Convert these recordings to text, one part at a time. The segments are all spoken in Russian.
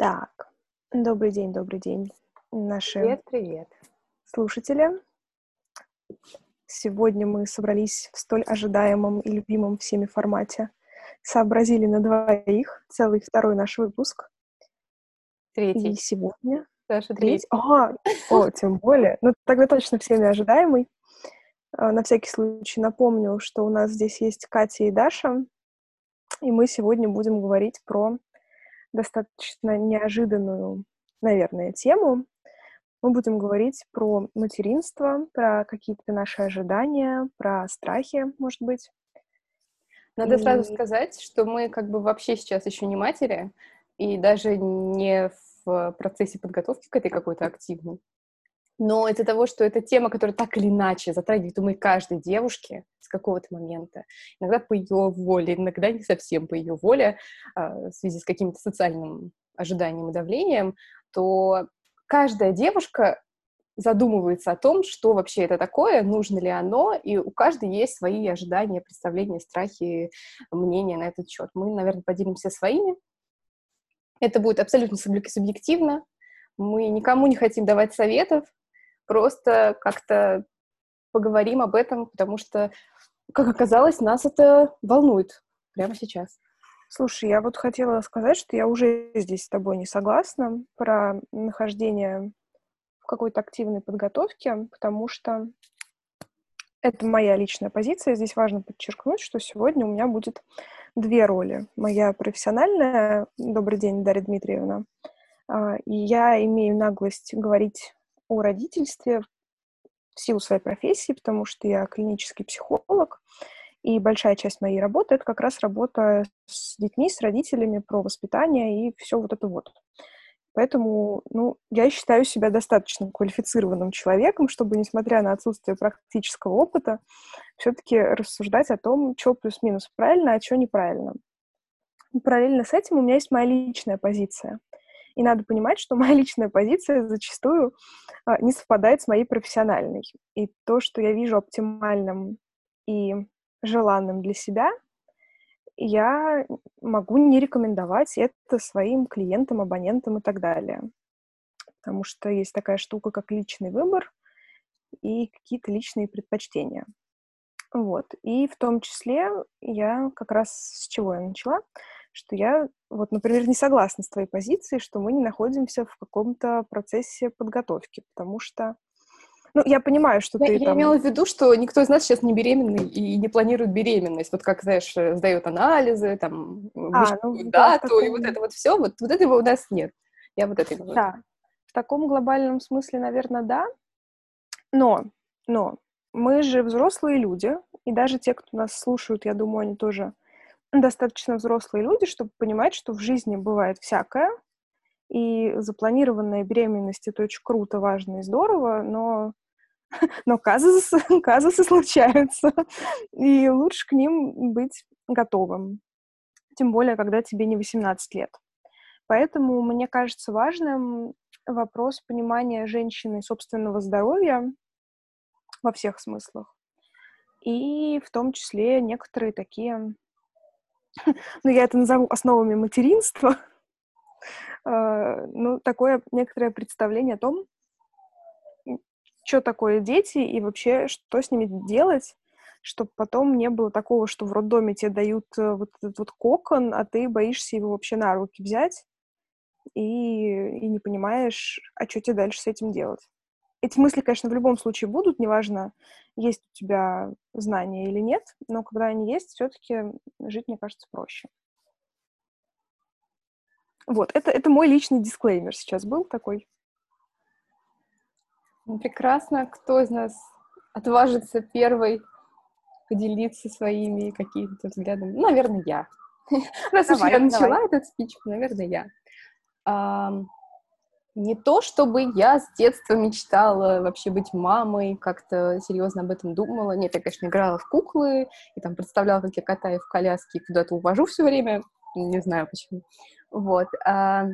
Так, добрый день, добрый день, наши Привет, привет. слушатели. Сегодня мы собрались в столь ожидаемом и любимом всеми формате. Сообразили на двоих, целый второй наш выпуск. И Третий. сегодня Саша, третий. третий. А, о, тем более. Ну, тогда точно всеми ожидаемый. А, На всякий случай напомню, что у нас здесь есть Катя и Даша, и мы сегодня будем говорить про достаточно неожиданную, наверное, тему. Мы будем говорить про материнство, про какие-то наши ожидания, про страхи, может быть. Надо сразу И- сказать, что мы как бы вообще сейчас еще не матери, и даже не в процессе подготовки к этой какой-то активной. Но из-за того, что это тема, которая так или иначе затрагивает, думаю, каждой девушки с какого-то момента, иногда по ее воле, иногда не совсем по ее воле, а, в связи с каким-то социальным ожиданием и давлением, то каждая девушка задумывается о том, что вообще это такое, нужно ли оно, и у каждой есть свои ожидания, представления, страхи, мнения на этот счет. Мы, наверное, поделимся своими. Это будет абсолютно субъек- субъективно. Мы никому не хотим давать советов, просто как-то поговорим об этом, потому что, как оказалось, нас это волнует прямо сейчас. Слушай, я вот хотела сказать, что я уже здесь с тобой не согласна про нахождение в какой-то активной подготовке, потому что это моя личная позиция. Здесь важно подчеркнуть, что сегодня у меня будет две роли. Моя профессиональная, добрый день, Дарья Дмитриевна, а, и я имею наглость говорить о родительстве в силу своей профессии, потому что я клинический психолог, и большая часть моей работы — это как раз работа с детьми, с родителями, про воспитание и все вот это вот. Поэтому, ну, я считаю себя достаточно квалифицированным человеком, чтобы, несмотря на отсутствие практического опыта, все-таки рассуждать о том, что плюс-минус правильно, а что неправильно. И параллельно с этим у меня есть моя личная позиция. И надо понимать, что моя личная позиция зачастую а, не совпадает с моей профессиональной. И то, что я вижу оптимальным и желанным для себя, я могу не рекомендовать это своим клиентам, абонентам и так далее. Потому что есть такая штука, как личный выбор и какие-то личные предпочтения. Вот. И в том числе я как раз с чего я начала, что я, вот, например, не согласна с твоей позицией, что мы не находимся в каком-то процессе подготовки, потому что, ну, я понимаю, что Я, ты я там... имела в виду, что никто из нас сейчас не беременный и не планирует беременность. Вот как, знаешь, э, сдает анализы, там, А, ну, да, дату, и вот это вот все, вот, вот этого у нас нет. Я вот это имела. Да, в таком глобальном смысле, наверное, да. Но, но мы же взрослые люди, и даже те, кто нас слушают, я думаю, они тоже достаточно взрослые люди, чтобы понимать, что в жизни бывает всякое, и запланированная беременность — это очень круто, важно и здорово, но, но казусы, казусы случаются, и лучше к ним быть готовым, тем более, когда тебе не 18 лет. Поэтому мне кажется важным вопрос понимания женщины собственного здоровья во всех смыслах. И в том числе некоторые такие, ну, я это назову основами материнства, э, ну, такое некоторое представление о том, что такое дети и вообще, что с ними делать, чтобы потом не было такого, что в роддоме тебе дают э, вот этот вот кокон, а ты боишься его вообще на руки взять и, и не понимаешь, а что тебе дальше с этим делать. Эти мысли, конечно, в любом случае будут, неважно, есть у тебя знания или нет, но когда они есть, все-таки жить, мне кажется, проще. Вот, это, это мой личный дисклеймер сейчас был такой. Ну, прекрасно. Кто из нас отважится первой поделиться своими какими-то взглядами? Ну, наверное, я. Раз уж я начала этот спич, наверное, я. Не то, чтобы я с детства мечтала вообще быть мамой, как-то серьезно об этом думала. Нет, я, конечно, играла в куклы и там представляла, как я катаю в коляске и куда-то увожу все время. Не знаю почему. Вот. А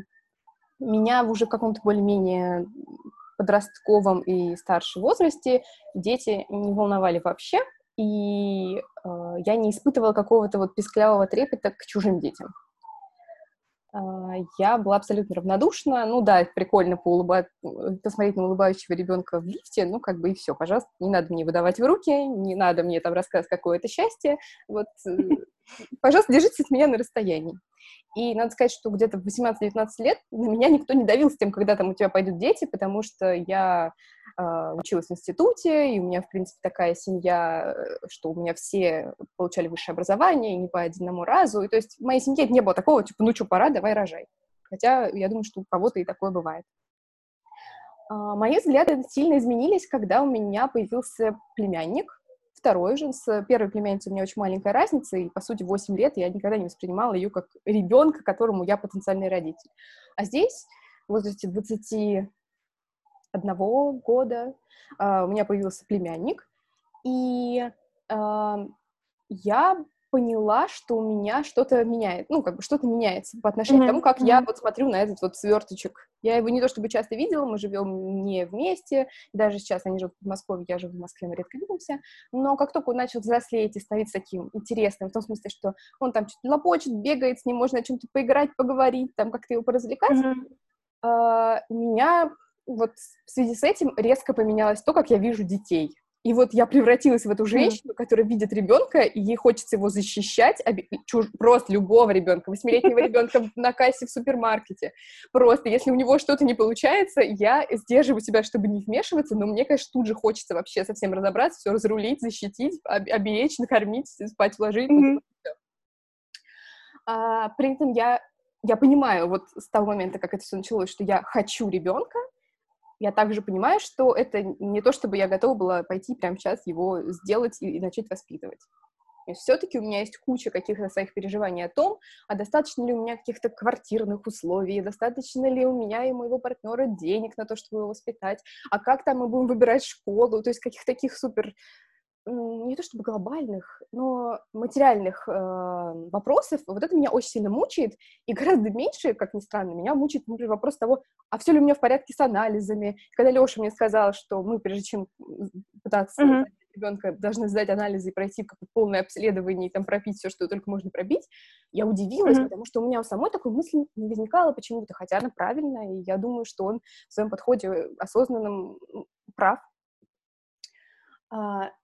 меня уже каком-то более-менее подростковом и старшем возрасте дети не волновали вообще, и э, я не испытывала какого-то вот писклявого трепета к чужим детям. А, я была абсолютно равнодушна. Ну да, прикольно поулыба... посмотреть на улыбающего ребенка в лифте, ну как бы и все, пожалуйста, не надо мне выдавать в руки, не надо мне там рассказывать, какое это счастье. Вот, э, пожалуйста, держитесь от меня на расстоянии. И надо сказать, что где-то в 18-19 лет на меня никто не давил с тем, когда там у тебя пойдут дети, потому что я э, училась в институте, и у меня, в принципе, такая семья, э, что у меня все получали высшее образование, не по одному разу. И то есть в моей семье не было такого, типа, ну что, пора, давай рожай. Хотя я думаю, что у кого-то и такое бывает. А, мои взгляды сильно изменились, когда у меня появился племянник, второй же, с первой племянницей у меня очень маленькая разница, и, по сути, 8 лет я никогда не воспринимала ее как ребенка, которому я потенциальный родитель. А здесь, в возрасте 21 года, uh, у меня появился племянник, и uh, я поняла, что у меня что-то меняет, ну, как бы что-то меняется по отношению mm-hmm. к тому, как mm-hmm. я вот смотрю на этот вот сверточек. Я его не то чтобы часто видела, мы живем не вместе, даже сейчас они живут в Москве, я живу в Москве, мы редко видимся, но как только он начал взрослеть и становиться таким интересным, в том смысле, что он там что-то лопочет, бегает, с ним можно о чем-то поиграть, поговорить, там как-то его поразвлекать, mm-hmm. меня вот в связи с этим резко поменялось то, как я вижу детей. И вот я превратилась в эту женщину, mm. которая видит ребенка, и ей хочется его защищать, оби- чуж- просто любого ребенка, восьмилетнего ребенка на кассе в супермаркете. Просто, если у него что-то не получается, я сдерживаю себя, чтобы не вмешиваться, но мне, конечно, тут же хочется вообще совсем разобраться, все разрулить, защитить, об- оберечь, накормить, спать уложить. Mm-hmm. А, при этом я я понимаю вот с того момента, как это все началось, что я хочу ребенка, я также понимаю, что это не то, чтобы я готова была пойти прямо сейчас его сделать и, и начать воспитывать. Все-таки у меня есть куча каких-то своих переживаний о том, а достаточно ли у меня каких-то квартирных условий, достаточно ли у меня и моего партнера денег на то, чтобы его воспитать, а как там мы будем выбирать школу, то есть каких-то таких супер не то чтобы глобальных, но материальных э, вопросов, вот это меня очень сильно мучает, и гораздо меньше, как ни странно, меня мучает, например, вопрос того, а все ли у меня в порядке с анализами. Когда Леша мне сказал, что мы, прежде чем пытаться mm-hmm. ребенка, должны сдать анализы и пройти как полное обследование и там пропить все, что только можно пробить, я удивилась, mm-hmm. потому что у меня у самой такой мысли не возникало почему-то, хотя она правильная, и я думаю, что он в своем подходе осознанном прав,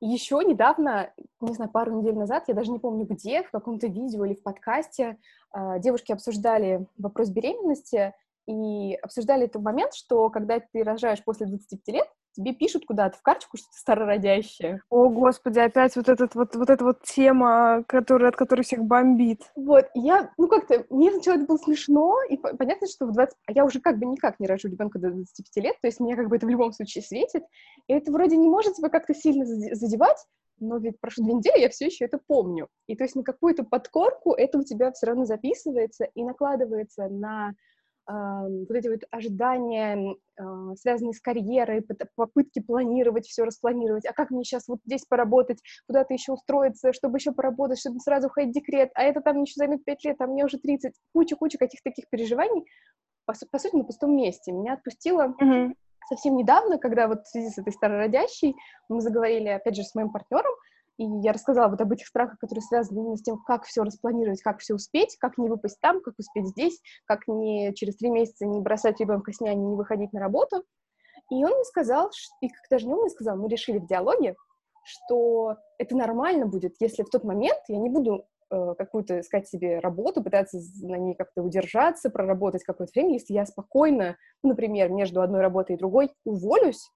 еще недавно, не знаю, пару недель назад, я даже не помню где, в каком-то видео или в подкасте, а, девушки обсуждали вопрос беременности и обсуждали этот момент, что когда ты рожаешь после 25 лет, тебе пишут куда-то в карточку, что ты старородящая. О, господи, опять вот, этот, вот, вот эта вот тема, которая, от которой всех бомбит. Вот, я, ну как-то, мне сначала это было смешно, и понятно, что в 20... А я уже как бы никак не рожу ребенка до 25 лет, то есть мне как бы это в любом случае светит, и это вроде не может тебя как-то сильно задевать, но ведь прошло две недели, я все еще это помню. И то есть на какую-то подкорку это у тебя все равно записывается и накладывается на вот эти вот ожидания, а, связанные с карьерой, попытки планировать, все распланировать, а как мне сейчас вот здесь поработать, куда-то еще устроиться, чтобы еще поработать, чтобы сразу уходить в декрет, а это там еще займет 5 лет, а мне уже 30, куча-куча каких-то таких переживаний, по, по сути, на пустом месте. Меня отпустило mm-hmm. совсем недавно, когда вот в связи с этой старородящей мы заговорили, опять же, с моим партнером, и я рассказала вот об этих страхах, которые связаны именно с тем, как все распланировать, как все успеть, как не выпасть там, как успеть здесь, как не через три месяца не бросать ребенка с няней, не выходить на работу. И он мне сказал, и как даже не он мне сказал, мы решили в диалоге, что это нормально будет, если в тот момент я не буду э, какую-то искать себе работу, пытаться на ней как-то удержаться, проработать какое-то время, если я спокойно, например, между одной работой и другой уволюсь,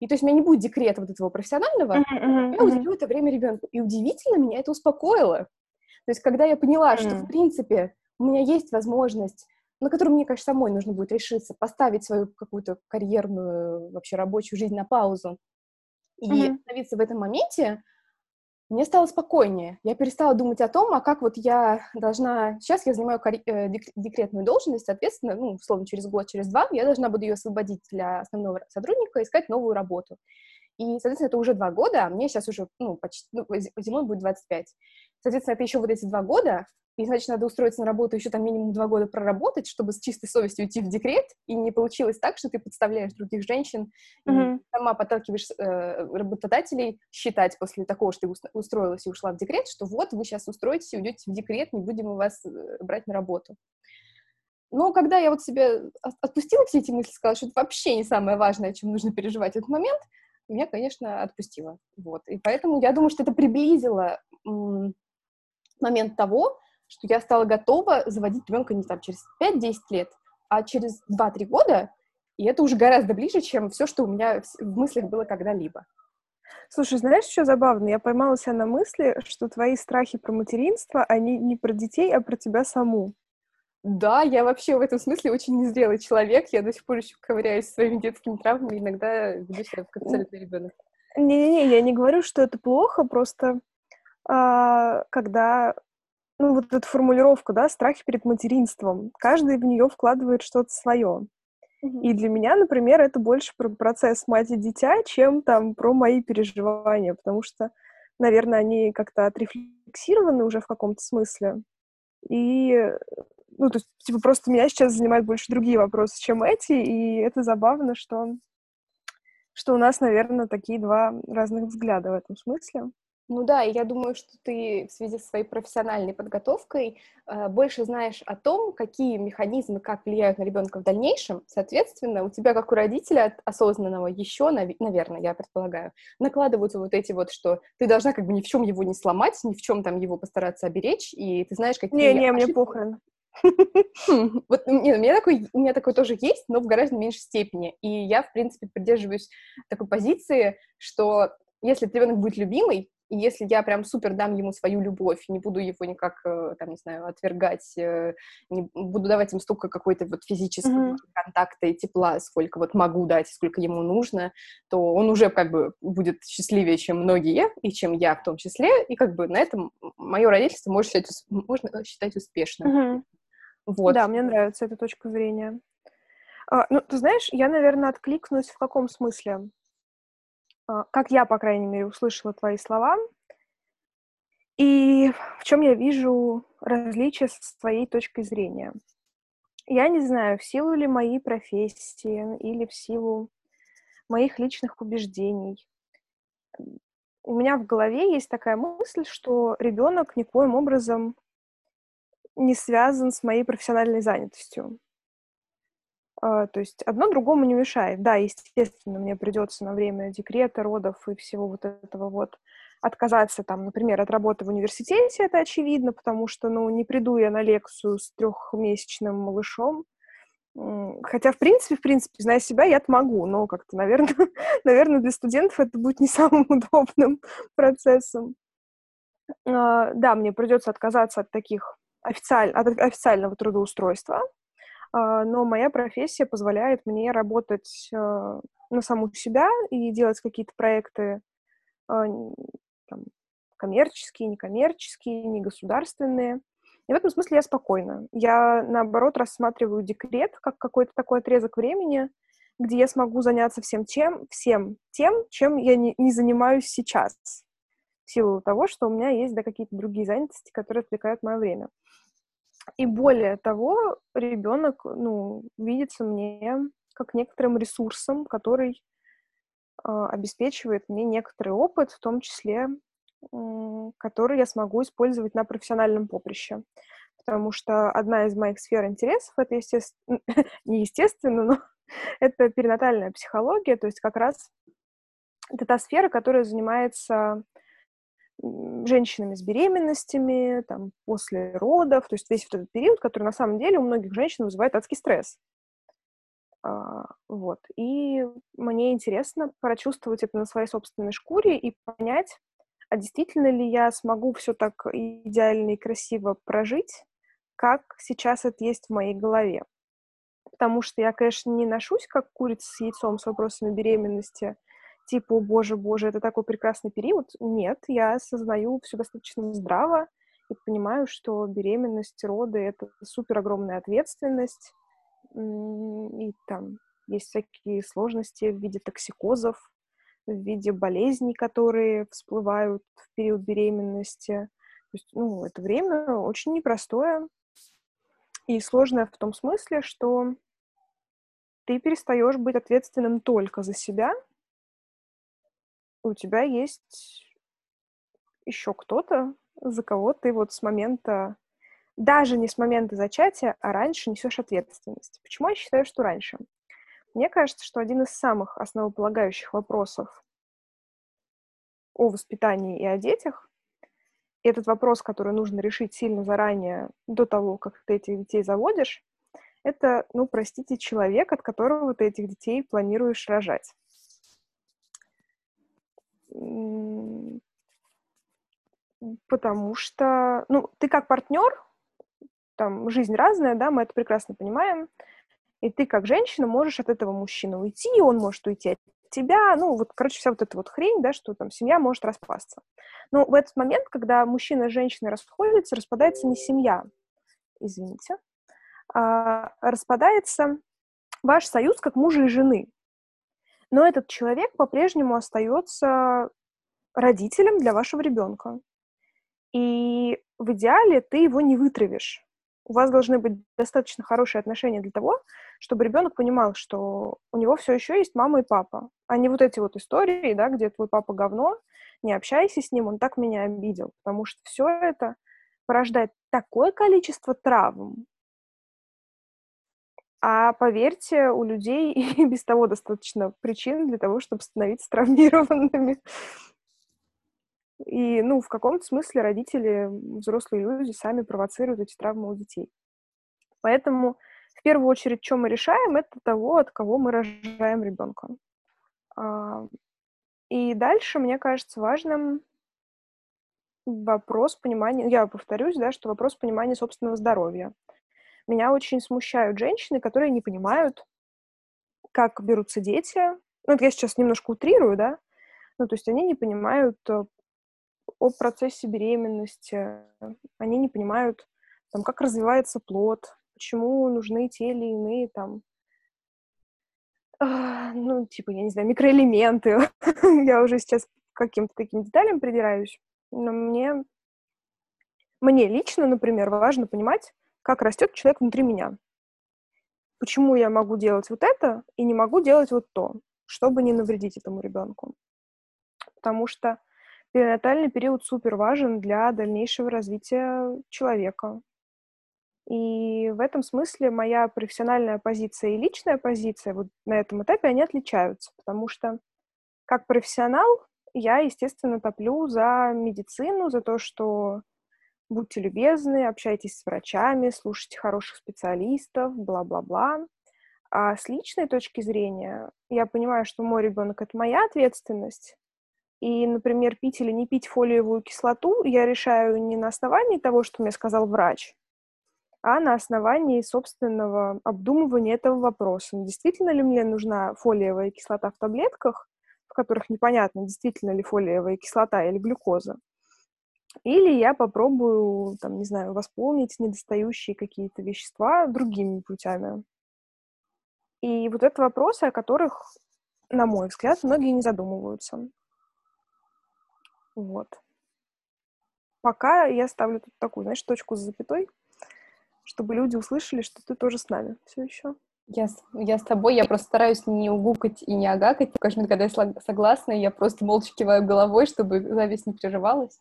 и то есть у меня не будет декрета вот этого профессионального, uh-huh, uh-huh, я уделю это время ребенку. И удивительно, меня это успокоило. То есть когда я поняла, uh-huh. что, в принципе, у меня есть возможность, на которую мне, конечно, самой нужно будет решиться, поставить свою какую-то карьерную, вообще рабочую жизнь на паузу и uh-huh. остановиться в этом моменте, мне стало спокойнее. Я перестала думать о том, а как вот я должна... Сейчас я занимаю э, декретную должность, соответственно, ну, условно, через год, через два я должна буду ее освободить для основного сотрудника, искать новую работу. И, соответственно, это уже два года, а мне сейчас уже, ну, почти, ну, зимой будет 25. Соответственно, это еще вот эти два года, и, значит, надо устроиться на работу, еще там минимум два года проработать, чтобы с чистой совестью уйти в декрет, и не получилось так, что ты подставляешь других женщин, mm-hmm. и сама подталкиваешь э, работодателей считать после такого, что ты устроилась и ушла в декрет, что вот вы сейчас устроитесь и уйдете в декрет, не будем мы вас э, брать на работу. Но когда я вот себе отпустила все эти мысли, сказала, что это вообще не самое важное, о чем нужно переживать этот момент, меня, конечно, отпустило. Вот. И поэтому я думаю, что это приблизило момент того, что я стала готова заводить ребенка не там через 5-10 лет, а через 2-3 года, и это уже гораздо ближе, чем все, что у меня в мыслях было когда-либо. Слушай, знаешь, что забавно? Я поймала себя на мысли, что твои страхи про материнство, они не про детей, а про тебя саму. Да, я вообще в этом смысле очень незрелый человек. Я до сих пор еще ковыряюсь своими детскими травмами, иногда веду себя как абсолютный ребенок. Не-не-не, я не говорю, что это плохо, просто а, когда ну, вот эта формулировка, да, страхи перед материнством, каждый в нее вкладывает что-то свое. И для меня, например, это больше про процесс мать и дитя, чем там про мои переживания, потому что, наверное, они как-то отрефлексированы уже в каком-то смысле. И, ну, то есть, типа, просто меня сейчас занимают больше другие вопросы, чем эти, и это забавно, что, что у нас, наверное, такие два разных взгляда в этом смысле. Ну да, и я думаю, что ты в связи со своей профессиональной подготовкой э, больше знаешь о том, какие механизмы как влияют на ребенка в дальнейшем. Соответственно, у тебя, как у родителя осознанного, еще, нав- наверное, я предполагаю, накладываются вот эти вот, что ты должна как бы ни в чем его не сломать, ни в чем там его постараться оберечь, и ты знаешь, какие... Не-не, мне похрен. Хм, вот нет, у меня такой, у меня такой тоже есть, но в гораздо меньшей степени. И я, в принципе, придерживаюсь такой позиции, что если ребенок будет любимый, и если я прям супер дам ему свою любовь, не буду его никак, э, там, не знаю, отвергать, э, не буду давать им столько какой-то вот физического mm-hmm. контакта и тепла, сколько вот могу дать, сколько ему нужно, то он уже как бы будет счастливее, чем многие, и чем я в том числе, и как бы на этом мое родительство можно считать, можно считать успешным. Mm-hmm. Вот. Да, мне нравится эта точка зрения. А, ну, ты знаешь, я, наверное, откликнусь в каком смысле? А, как я, по крайней мере, услышала твои слова, и в чем я вижу различия с твоей точкой зрения. Я не знаю, в силу ли моей профессии или в силу моих личных убеждений. У меня в голове есть такая мысль, что ребенок никоим образом не связан с моей профессиональной занятостью. А, то есть одно другому не мешает. Да, естественно, мне придется на время декрета, родов и всего вот этого вот отказаться, там, например, от работы в университете, это очевидно, потому что, ну, не приду я на лекцию с трехмесячным малышом. Хотя, в принципе, в принципе, зная себя, я могу, но как-то, наверное, наверное, для студентов это будет не самым удобным процессом. А, да, мне придется отказаться от таких официаль... от официального трудоустройства, но моя профессия позволяет мне работать а, на саму себя и делать какие-то проекты а, там, коммерческие, некоммерческие, негосударственные. И в этом смысле я спокойна. Я, наоборот, рассматриваю декрет как какой-то такой отрезок времени, где я смогу заняться всем тем, всем тем, чем я не, не занимаюсь сейчас, в силу того, что у меня есть да, какие-то другие занятости, которые отвлекают мое время. И более того, ребенок, ну, видится мне как некоторым ресурсом, который э, обеспечивает мне некоторый опыт, в том числе, э, который я смогу использовать на профессиональном поприще. Потому что одна из моих сфер интересов это, естественно, не естественно, но это перинатальная психология, то есть как раз это та сфера, которая занимается женщинами с беременностями, там, после родов, то есть весь вот этот период, который на самом деле у многих женщин вызывает адский стресс. А, вот. И мне интересно прочувствовать это на своей собственной шкуре и понять, а действительно ли я смогу все так идеально и красиво прожить, как сейчас это есть в моей голове. Потому что я, конечно, не ношусь как курица с яйцом с вопросами беременности, типа, боже, боже, это такой прекрасный период. Нет, я осознаю все достаточно здраво и понимаю, что беременность, роды — это супер огромная ответственность, и там есть всякие сложности в виде токсикозов, в виде болезней, которые всплывают в период беременности. То есть, ну, это время очень непростое и сложное в том смысле, что ты перестаешь быть ответственным только за себя — у тебя есть еще кто-то, за кого ты вот с момента даже не с момента зачатия, а раньше несешь ответственность. Почему я считаю, что раньше? Мне кажется, что один из самых основополагающих вопросов о воспитании и о детях, этот вопрос, который нужно решить сильно заранее, до того, как ты этих детей заводишь, это, ну, простите, человек, от которого ты этих детей планируешь рожать. Потому что, ну, ты как партнер, там, жизнь разная, да, мы это прекрасно понимаем, и ты как женщина можешь от этого мужчины уйти, и он может уйти от тебя, ну, вот, короче, вся вот эта вот хрень, да, что там семья может распасться. Но в этот момент, когда мужчина и женщина расходятся, распадается не семья, извините, а распадается ваш союз как мужа и жены. Но этот человек по-прежнему остается родителем для вашего ребенка. И в идеале ты его не вытравишь. У вас должны быть достаточно хорошие отношения для того, чтобы ребенок понимал, что у него все еще есть мама и папа, а не вот эти вот истории, да, где твой папа говно, не общайся с ним, он так меня обидел, потому что все это порождает такое количество травм, а поверьте, у людей и без того достаточно причин для того, чтобы становиться травмированными. И, ну, в каком-то смысле родители, взрослые люди сами провоцируют эти травмы у детей. Поэтому в первую очередь, что мы решаем, это того, от кого мы рожаем ребенка. А, и дальше, мне кажется, важным вопрос понимания, я повторюсь, да, что вопрос понимания собственного здоровья. Меня очень смущают женщины, которые не понимают, как берутся дети. Ну, это я сейчас немножко утрирую, да, ну, то есть они не понимают э, о процессе беременности, они не понимают, там, как развивается плод, почему нужны те или иные, там, э, ну, типа, я не знаю, микроэлементы. я уже сейчас каким-то таким деталям придираюсь, но мне, мне лично, например, важно понимать, как растет человек внутри меня. Почему я могу делать вот это и не могу делать вот то, чтобы не навредить этому ребенку. Потому что перинатальный период супер важен для дальнейшего развития человека. И в этом смысле моя профессиональная позиция и личная позиция вот на этом этапе, они отличаются, потому что как профессионал я, естественно, топлю за медицину, за то, что будьте любезны, общайтесь с врачами, слушайте хороших специалистов, бла-бла-бла. А с личной точки зрения, я понимаю, что мой ребенок это моя ответственность. И, например, пить или не пить фолиевую кислоту я решаю не на основании того, что мне сказал врач, а на основании собственного обдумывания этого вопроса. Действительно ли мне нужна фолиевая кислота в таблетках, в которых непонятно, действительно ли фолиевая кислота или глюкоза? Или я попробую, там, не знаю, восполнить недостающие какие-то вещества другими путями. И вот это вопросы, о которых, на мой взгляд, многие не задумываются. Вот. Пока я ставлю тут такую, знаешь, точку с запятой, чтобы люди услышали, что ты тоже с нами все еще. Я, я с тобой, я просто стараюсь не угукать и не агакать. Каждый когда я согласна, я просто молча киваю головой, чтобы зависть не прерывалась.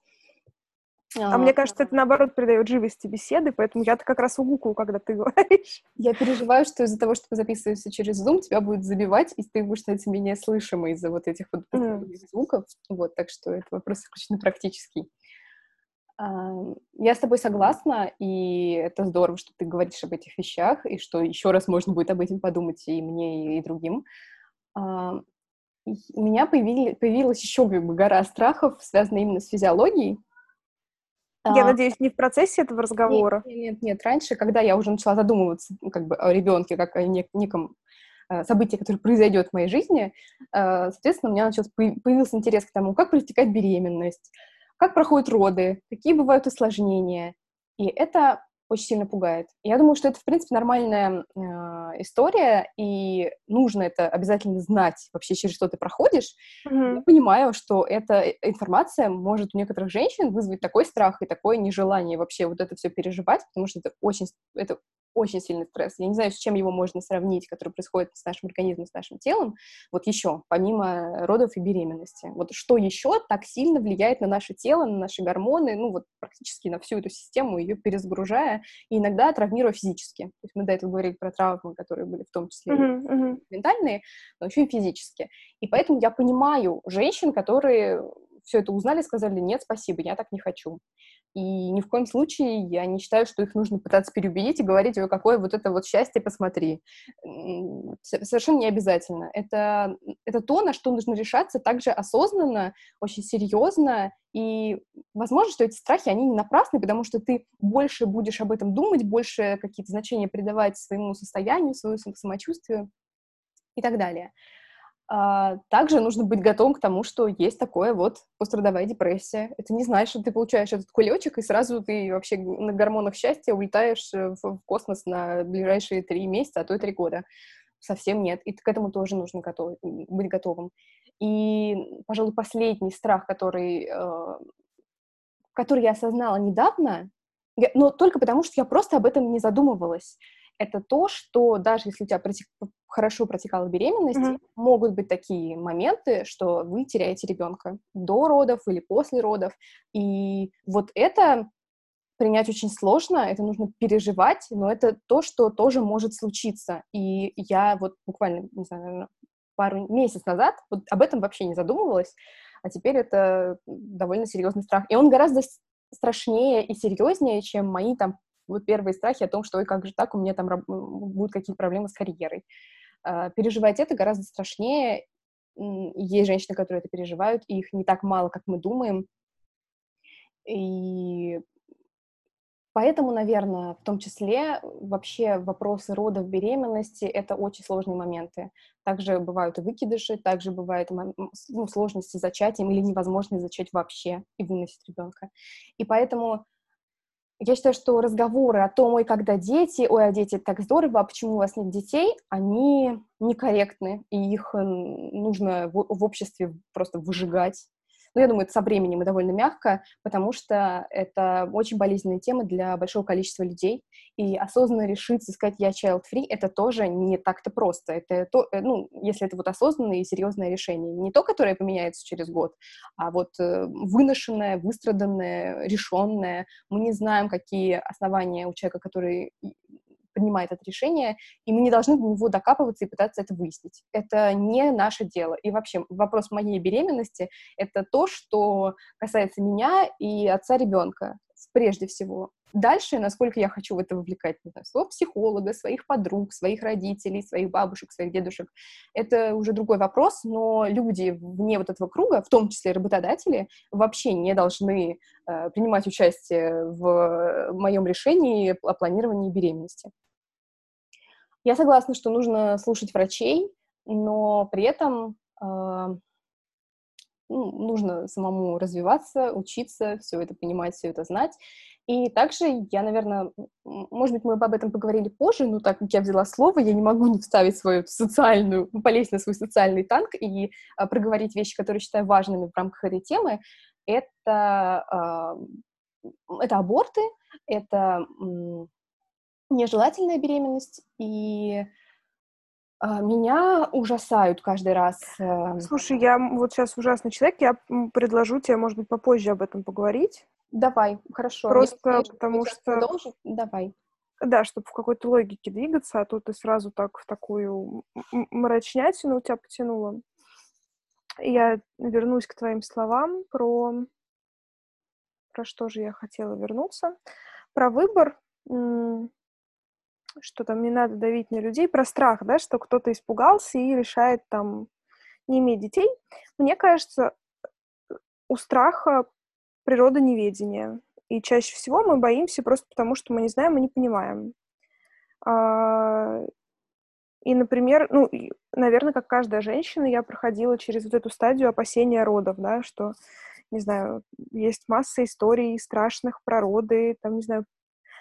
А, а мне кажется, это наоборот придает живости беседы, поэтому я-то как раз угукаю, когда ты говоришь. Я переживаю, что из-за того, что мы записываемся через Zoom, тебя будет забивать, и ты будешь становиться менее слышимой из-за вот этих вот mm. звуков. Вот, так что это вопрос исключительно практический. Я с тобой согласна, и это здорово, что ты говоришь об этих вещах, и что еще раз можно будет об этом подумать и мне, и другим. У меня появилась, появилась еще как бы гора страхов, связанных именно с физиологией, я а, надеюсь, не в процессе этого разговора. Нет, нет, нет. Раньше, когда я уже начала задумываться как бы о ребенке, как о нек- неком э, событии, которое произойдет в моей жизни, э, соответственно, у меня начался, появился интерес к тому, как протекает беременность, как проходят роды, какие бывают осложнения. И это очень сильно пугает. Я думаю, что это, в принципе, нормальная э, история, и нужно это обязательно знать вообще, через что ты проходишь. Mm-hmm. Я понимаю, что эта информация может у некоторых женщин вызвать такой страх и такое нежелание вообще вот это все переживать, потому что это очень, это очень сильный стресс. Я не знаю, с чем его можно сравнить, который происходит с нашим организмом, с нашим телом. Вот еще, помимо родов и беременности. Вот что еще так сильно влияет на наше тело, на наши гормоны, ну вот практически на всю эту систему, ее перезагружая и иногда травмируя физически. То есть мы до этого говорили про травмы, которые были в том числе uh-huh, uh-huh. ментальные, но еще и физически. И поэтому я понимаю женщин, которые все это узнали, сказали, нет, спасибо, я так не хочу. И ни в коем случае я не считаю, что их нужно пытаться переубедить и говорить, ой, какое вот это вот счастье, посмотри. Совершенно не обязательно. Это, это то, на что нужно решаться также осознанно, очень серьезно. И возможно, что эти страхи, они не напрасны, потому что ты больше будешь об этом думать, больше какие-то значения придавать своему состоянию, своему самочувствию и так далее. А, также нужно быть готовым к тому, что есть такое вот пострадовая депрессия. Это не значит, что ты получаешь этот кулечек, и сразу ты вообще на гормонах счастья улетаешь э, в, космос на ближайшие три месяца, а то и три года. Совсем нет. И к этому тоже нужно готов, быть готовым. И, пожалуй, последний страх, который, э, который я осознала недавно, но только потому, что я просто об этом не задумывалась это то, что даже если у тебя протек... хорошо протекала беременность, mm-hmm. могут быть такие моменты, что вы теряете ребенка до родов или после родов. И вот это принять очень сложно, это нужно переживать, но это то, что тоже может случиться. И я вот буквально, не знаю, наверное, пару месяцев назад вот об этом вообще не задумывалась, а теперь это довольно серьезный страх. И он гораздо страшнее и серьезнее, чем мои там вот первые страхи о том, что, ой, как же так, у меня там будут какие-то проблемы с карьерой. А, переживать это гораздо страшнее. Есть женщины, которые это переживают, и их не так мало, как мы думаем. И поэтому, наверное, в том числе вообще вопросы родов, беременности — это очень сложные моменты. Также бывают и выкидыши, также бывают ну, сложности с зачатием или невозможность зачать вообще и выносить ребенка. И поэтому я считаю, что разговоры о том, ой, когда дети, ой, а дети так здорово, а почему у вас нет детей, они некорректны, и их нужно в, в обществе просто выжигать. Но я думаю, это со временем и довольно мягко, потому что это очень болезненная тема для большого количества людей, и осознанно решиться сказать «я child-free» — это тоже не так-то просто. Это то, э, ну, если это вот осознанное и серьезное решение. Не то, которое поменяется через год, а вот э, выношенное, выстраданное, решенное. Мы не знаем, какие основания у человека, который принимает это решение, и мы не должны до него докапываться и пытаться это выяснить. Это не наше дело. И вообще вопрос моей беременности — это то, что касается меня и отца ребенка прежде всего. Дальше, насколько я хочу в это вовлекать, не знаю, своего психолога, своих подруг, своих родителей, своих бабушек, своих дедушек, это уже другой вопрос, но люди вне вот этого круга, в том числе работодатели, вообще не должны э, принимать участие в моем решении о планировании беременности. Я согласна, что нужно слушать врачей, но при этом э, ну, нужно самому развиваться, учиться, все это понимать, все это знать. И также я, наверное, может быть, мы об этом поговорили позже, но так как я взяла слово, я не могу не вставить свою социальную, полезть на свой социальный танк и а, проговорить вещи, которые считаю важными в рамках этой темы. Это, а, это аборты, это нежелательная беременность, и а, меня ужасают каждый раз. Э, Слушай, я вот сейчас ужасный человек, я предложу тебе, может быть, попозже об этом поговорить. Давай, хорошо. Просто Если потому что... Продолжить? Давай. Да, чтобы в какой-то логике двигаться, а то ты сразу так в такую мрачнятину у тебя потянула. Я вернусь к твоим словам про... Про что же я хотела вернуться? Про выбор что там не надо давить на людей, про страх, да, что кто-то испугался и решает там не иметь детей. Мне кажется, у страха природа неведения. И чаще всего мы боимся просто потому, что мы не знаем и не понимаем. А, и, например, ну, наверное, как каждая женщина, я проходила через вот эту стадию опасения родов, да, что, не знаю, есть масса историй страшных про роды, там, не знаю,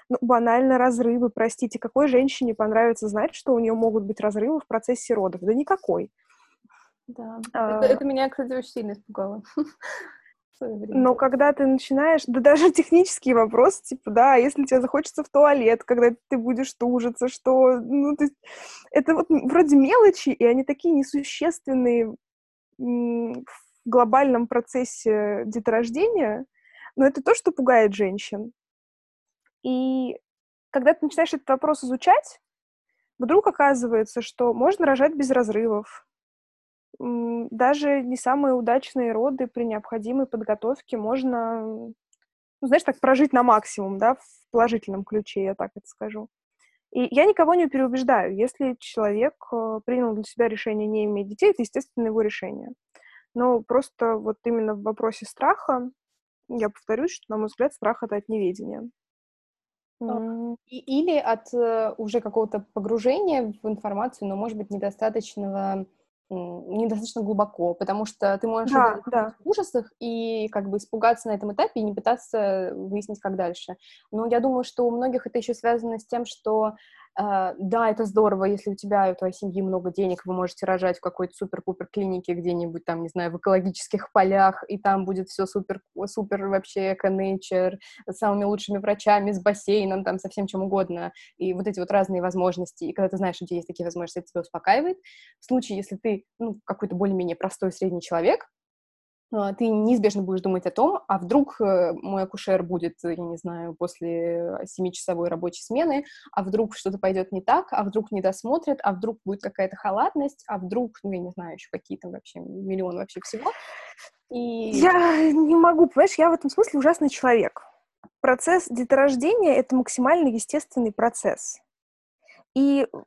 ну, банально разрывы, простите, какой женщине понравится знать, что у нее могут быть разрывы в процессе родов? Да никакой. Да, а... это, это меня, кстати, очень сильно испугало. Но когда ты начинаешь, да даже технические вопросы, типа, да, если тебе захочется в туалет, когда ты будешь тужиться, что, ну, ты, это вот вроде мелочи, и они такие несущественные в глобальном процессе деторождения, но это то, что пугает женщин. И когда ты начинаешь этот вопрос изучать, вдруг оказывается, что можно рожать без разрывов, даже не самые удачные роды при необходимой подготовке можно, ну, знаешь, так прожить на максимум, да, в положительном ключе, я так это скажу. И я никого не переубеждаю. Если человек э, принял для себя решение не иметь детей, это, естественно, его решение. Но просто вот именно в вопросе страха, я повторюсь, что, на мой взгляд, страх — это от неведения. Или от э, уже какого-то погружения в информацию, но, может быть, недостаточного недостаточно глубоко, потому что ты можешь да, да. в ужасах и как бы испугаться на этом этапе и не пытаться выяснить, как дальше. Но я думаю, что у многих это еще связано с тем, что да, это здорово, если у тебя и у твоей семьи много денег, вы можете рожать в какой-то супер-пупер клинике где-нибудь там, не знаю, в экологических полях, и там будет все супер, супер вообще эко-нейчер, с самыми лучшими врачами, с бассейном, там, со всем чем угодно, и вот эти вот разные возможности, и когда ты знаешь, что у тебя есть такие возможности, это тебя успокаивает. В случае, если ты, ну, какой-то более-менее простой средний человек, а, ты неизбежно будешь думать о том, а вдруг э, мой акушер будет, я не знаю, после семичасовой рабочей смены, а вдруг что-то пойдет не так, а вдруг не досмотрят, а вдруг будет какая-то халатность, а вдруг, ну, я не знаю, еще какие-то вообще, миллион вообще всего. И... Я не могу, понимаешь, я в этом смысле ужасный человек. Процесс деторождения — это максимально естественный процесс. И Э,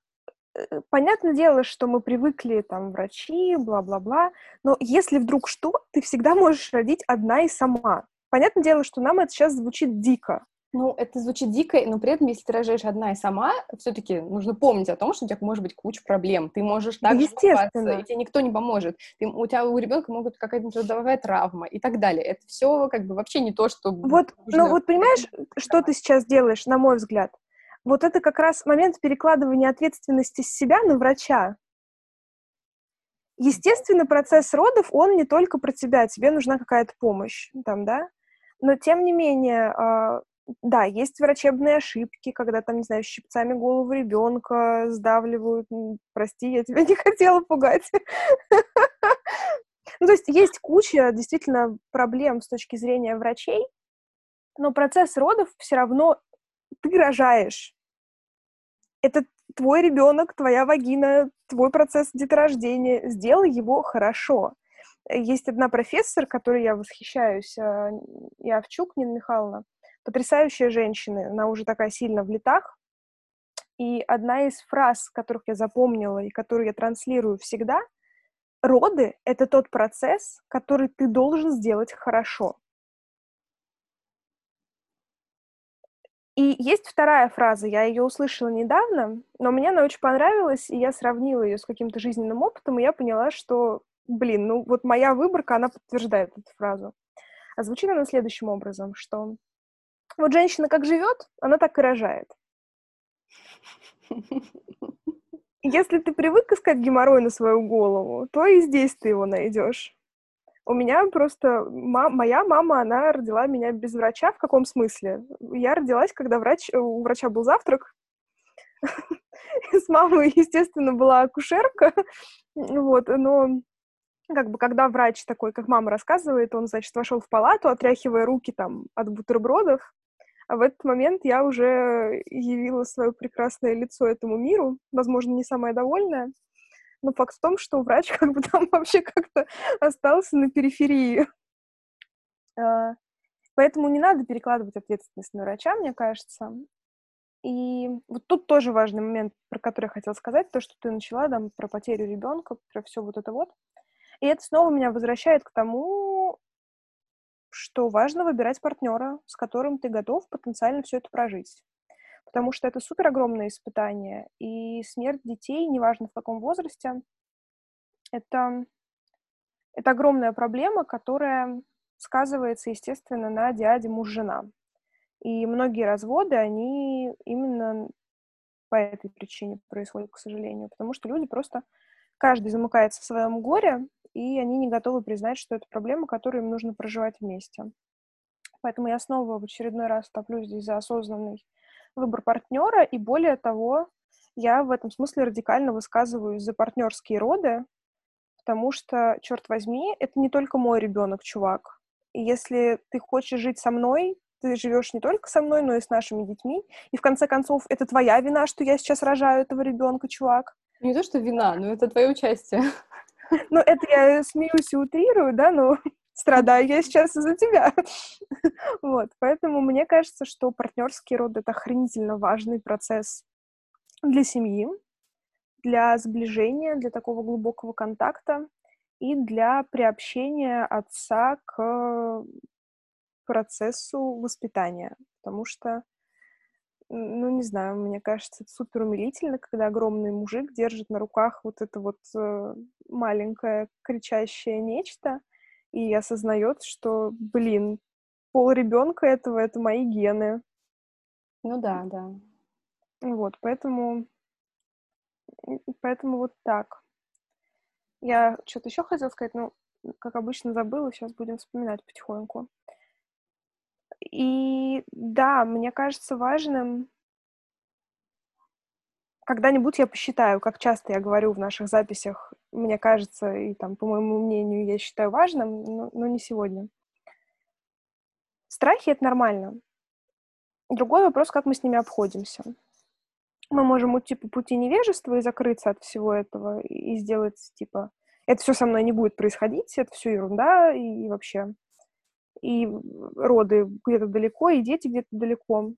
понятное дело, что мы привыкли, там, врачи, бла-бла-бла, но если вдруг что, ты всегда можешь родить одна и сама. Понятное дело, что нам это сейчас звучит дико. Ну, это звучит дико, но при этом, если ты рожаешь одна и сама, все-таки нужно помнить о том, что у тебя может быть куча проблем. Ты можешь так Естественно. и тебе никто не поможет. Ты, у тебя у ребенка могут какая-то трудовая травма и так далее. Это все как бы вообще не то, что... Вот, нужно... ну вот понимаешь, что ты сейчас делаешь, на мой взгляд? Вот это как раз момент перекладывания ответственности с себя на врача. Естественно, процесс родов, он не только про тебя, тебе нужна какая-то помощь, там, да, но тем не менее, э, да, есть врачебные ошибки, когда там, не знаю, щипцами голову ребенка сдавливают. Прости, я тебя не хотела пугать. Ну, то есть есть куча действительно проблем с точки зрения врачей, но процесс родов все равно ты рожаешь. Это твой ребенок, твоя вагина, твой процесс деторождения. Сделай его хорошо. Есть одна профессор, которой я восхищаюсь, а, Явчук Нина Михайловна, потрясающая женщина, она уже такая сильно в летах. И одна из фраз, которых я запомнила и которую я транслирую всегда, роды — это тот процесс, который ты должен сделать хорошо. И есть вторая фраза, я ее услышала недавно, но мне она очень понравилась, и я сравнила ее с каким-то жизненным опытом, и я поняла, что, блин, ну вот моя выборка, она подтверждает эту фразу. А звучит она следующим образом, что вот женщина как живет, она так и рожает. Если ты привык искать геморрой на свою голову, то и здесь ты его найдешь. У меня просто ма- моя мама, она родила меня без врача. В каком смысле? Я родилась, когда врач, у врача был завтрак. С мамой, естественно, была акушерка. Вот, но как бы когда врач такой, как мама рассказывает, он, значит, вошел в палату, отряхивая руки там от бутербродов, а в этот момент я уже явила свое прекрасное лицо этому миру, возможно, не самая довольная. Но факт в том, что врач как бы там вообще как-то остался на периферии. А, поэтому не надо перекладывать ответственность на врача, мне кажется. И вот тут тоже важный момент, про который я хотела сказать, то, что ты начала там про потерю ребенка, про все вот это вот. И это снова меня возвращает к тому, что важно выбирать партнера, с которым ты готов потенциально все это прожить потому что это супер огромное испытание, и смерть детей, неважно в каком возрасте, это, это огромная проблема, которая сказывается, естественно, на диаде муж-жена. И многие разводы, они именно по этой причине происходят, к сожалению, потому что люди просто, каждый замыкается в своем горе, и они не готовы признать, что это проблема, которую им нужно проживать вместе. Поэтому я снова в очередной раз топлю здесь за осознанный выбор партнера, и более того, я в этом смысле радикально высказываюсь за партнерские роды, потому что, черт возьми, это не только мой ребенок, чувак. И если ты хочешь жить со мной, ты живешь не только со мной, но и с нашими детьми. И в конце концов, это твоя вина, что я сейчас рожаю этого ребенка, чувак. Не то, что вина, но это твое участие. Ну, это я смеюсь и утрирую, да, но страдаю я сейчас из-за тебя. Вот, поэтому мне кажется, что партнерский род — это охренительно важный процесс для семьи, для сближения, для такого глубокого контакта и для приобщения отца к процессу воспитания, потому что, ну, не знаю, мне кажется, это супер умилительно, когда огромный мужик держит на руках вот это вот э, маленькое кричащее нечто и осознает, что, блин, пол ребенка этого — это мои гены. Ну да, да. Вот, поэтому, поэтому вот так. Я что-то еще хотела сказать, но, как обычно, забыла, сейчас будем вспоминать потихоньку. И да, мне кажется важным когда-нибудь я посчитаю, как часто я говорю в наших записях, мне кажется, и там, по моему мнению, я считаю важным, но, но не сегодня. Страхи — это нормально. Другой вопрос, как мы с ними обходимся. Мы можем уйти по пути невежества и закрыться от всего этого, и сделать, типа, это все со мной не будет происходить, это все ерунда, и, и вообще и роды где-то далеко, и дети где-то далеко.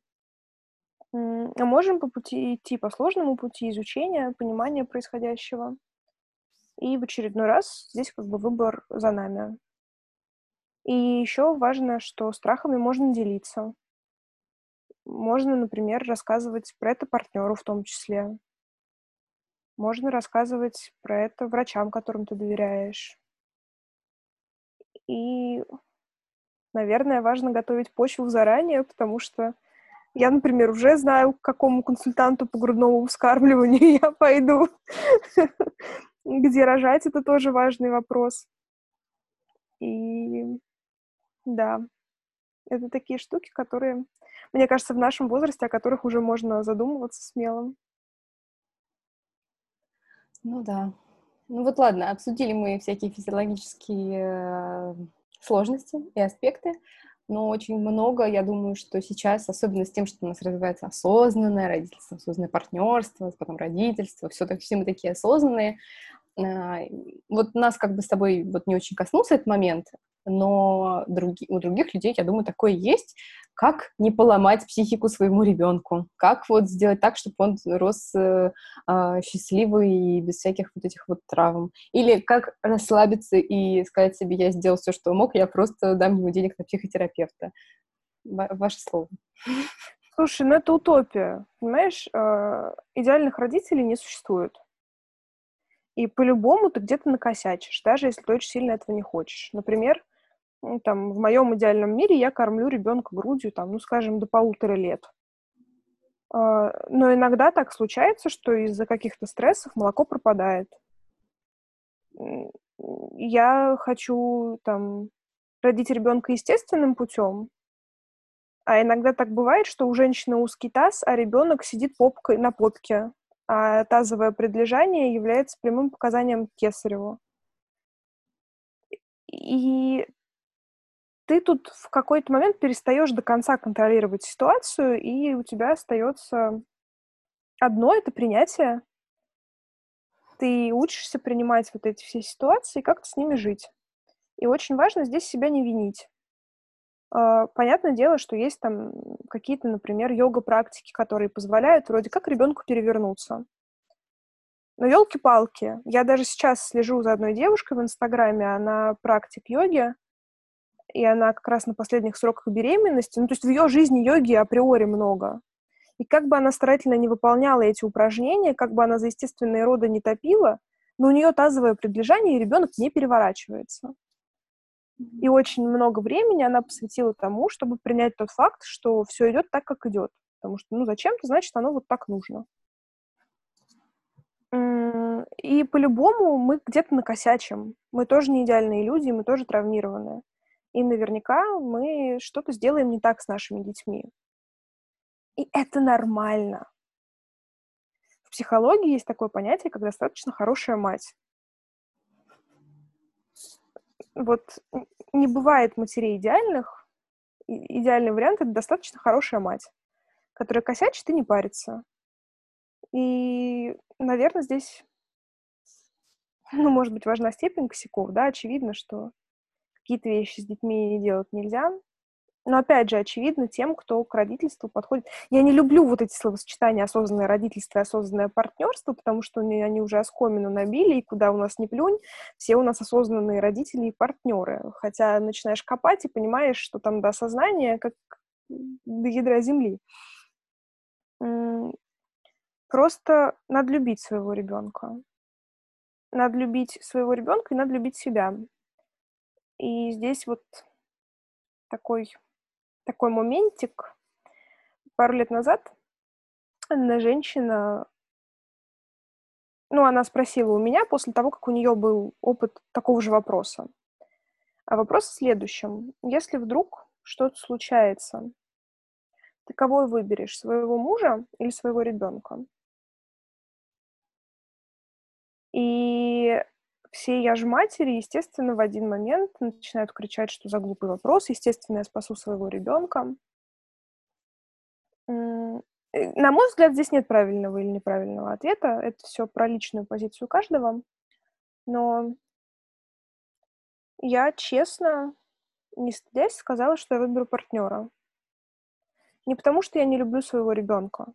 А можем по пути идти по сложному пути изучения, понимания происходящего. И в очередной раз здесь как бы выбор за нами. И еще важно, что страхами можно делиться. Можно, например, рассказывать про это партнеру в том числе. Можно рассказывать про это врачам, которым ты доверяешь. И наверное, важно готовить почву заранее, потому что я, например, уже знаю, к какому консультанту по грудному вскармливанию я пойду. Где рожать, это тоже важный вопрос. И да, это такие штуки, которые, мне кажется, в нашем возрасте, о которых уже можно задумываться смело. Ну да. Ну вот ладно, обсудили мы всякие физиологические э, сложности и аспекты, но очень много, я думаю, что сейчас, особенно с тем, что у нас развивается осознанное родительство, осознанное партнерство, потом родительство, все, так, все мы такие осознанные, а, вот нас как бы с тобой вот не очень коснулся этот момент, но други, у других людей, я думаю, такое есть. Как не поломать психику своему ребенку? Как вот сделать так, чтобы он рос э, э, счастливый и без всяких вот этих вот травм? Или как расслабиться и сказать себе, я сделал все, что мог, я просто дам ему денег на психотерапевта? Ваше слово. Слушай, ну это утопия. Понимаешь, э, идеальных родителей не существует. И по-любому ты где-то накосячишь, даже если ты очень сильно этого не хочешь. Например, там, в моем идеальном мире я кормлю ребенка грудью, там, ну, скажем, до полутора лет. А, но иногда так случается, что из-за каких-то стрессов молоко пропадает. Я хочу там родить ребенка естественным путем, а иногда так бывает, что у женщины узкий таз, а ребенок сидит попкой на попке, а тазовое предлежание является прямым показанием кесареву. И ты тут в какой-то момент перестаешь до конца контролировать ситуацию, и у тебя остается одно — это принятие. Ты учишься принимать вот эти все ситуации и как-то с ними жить. И очень важно здесь себя не винить. А, понятное дело, что есть там какие-то, например, йога-практики, которые позволяют вроде как ребенку перевернуться. Но елки-палки, я даже сейчас слежу за одной девушкой в Инстаграме, она практик йоги, и она как раз на последних сроках беременности, ну, то есть в ее жизни йоги априори много. И как бы она старательно не выполняла эти упражнения, как бы она за естественные роды не топила, но у нее тазовое предлежание, и ребенок не переворачивается. И очень много времени она посвятила тому, чтобы принять тот факт, что все идет так, как идет. Потому что, ну, зачем-то, значит, оно вот так нужно. И и по-любому мы где-то накосячим. Мы тоже не идеальные люди, мы тоже травмированные. И наверняка мы что-то сделаем не так с нашими детьми. И это нормально. В психологии есть такое понятие, как достаточно хорошая мать. Вот не бывает матерей идеальных. Идеальный вариант — это достаточно хорошая мать, которая косячит и не парится. И, наверное, здесь, ну, может быть, важна степень косяков, да, очевидно, что какие-то вещи с детьми делать нельзя, но опять же, очевидно тем, кто к родительству подходит. Я не люблю вот эти словосочетания осознанное родительство и осознанное партнерство, потому что они уже оскомину набили, и куда у нас не плюнь, все у нас осознанные родители и партнеры. Хотя начинаешь копать и понимаешь, что там до осознания как до ядра земли. Просто надо любить своего ребенка. Надо любить своего ребенка и надо любить себя. И здесь вот такой такой моментик. Пару лет назад одна женщина, ну, она спросила у меня после того, как у нее был опыт такого же вопроса. А вопрос в следующем. Если вдруг что-то случается, ты кого выберешь, своего мужа или своего ребенка? И все я ж матери, естественно, в один момент начинают кричать, что за глупый вопрос. Естественно, я спасу своего ребенка. Э, на мой взгляд, здесь нет правильного или неправильного ответа. Это все про личную позицию каждого. Но я честно, не стыдясь, сказала, что я выберу партнера. Не потому, что я не люблю своего ребенка,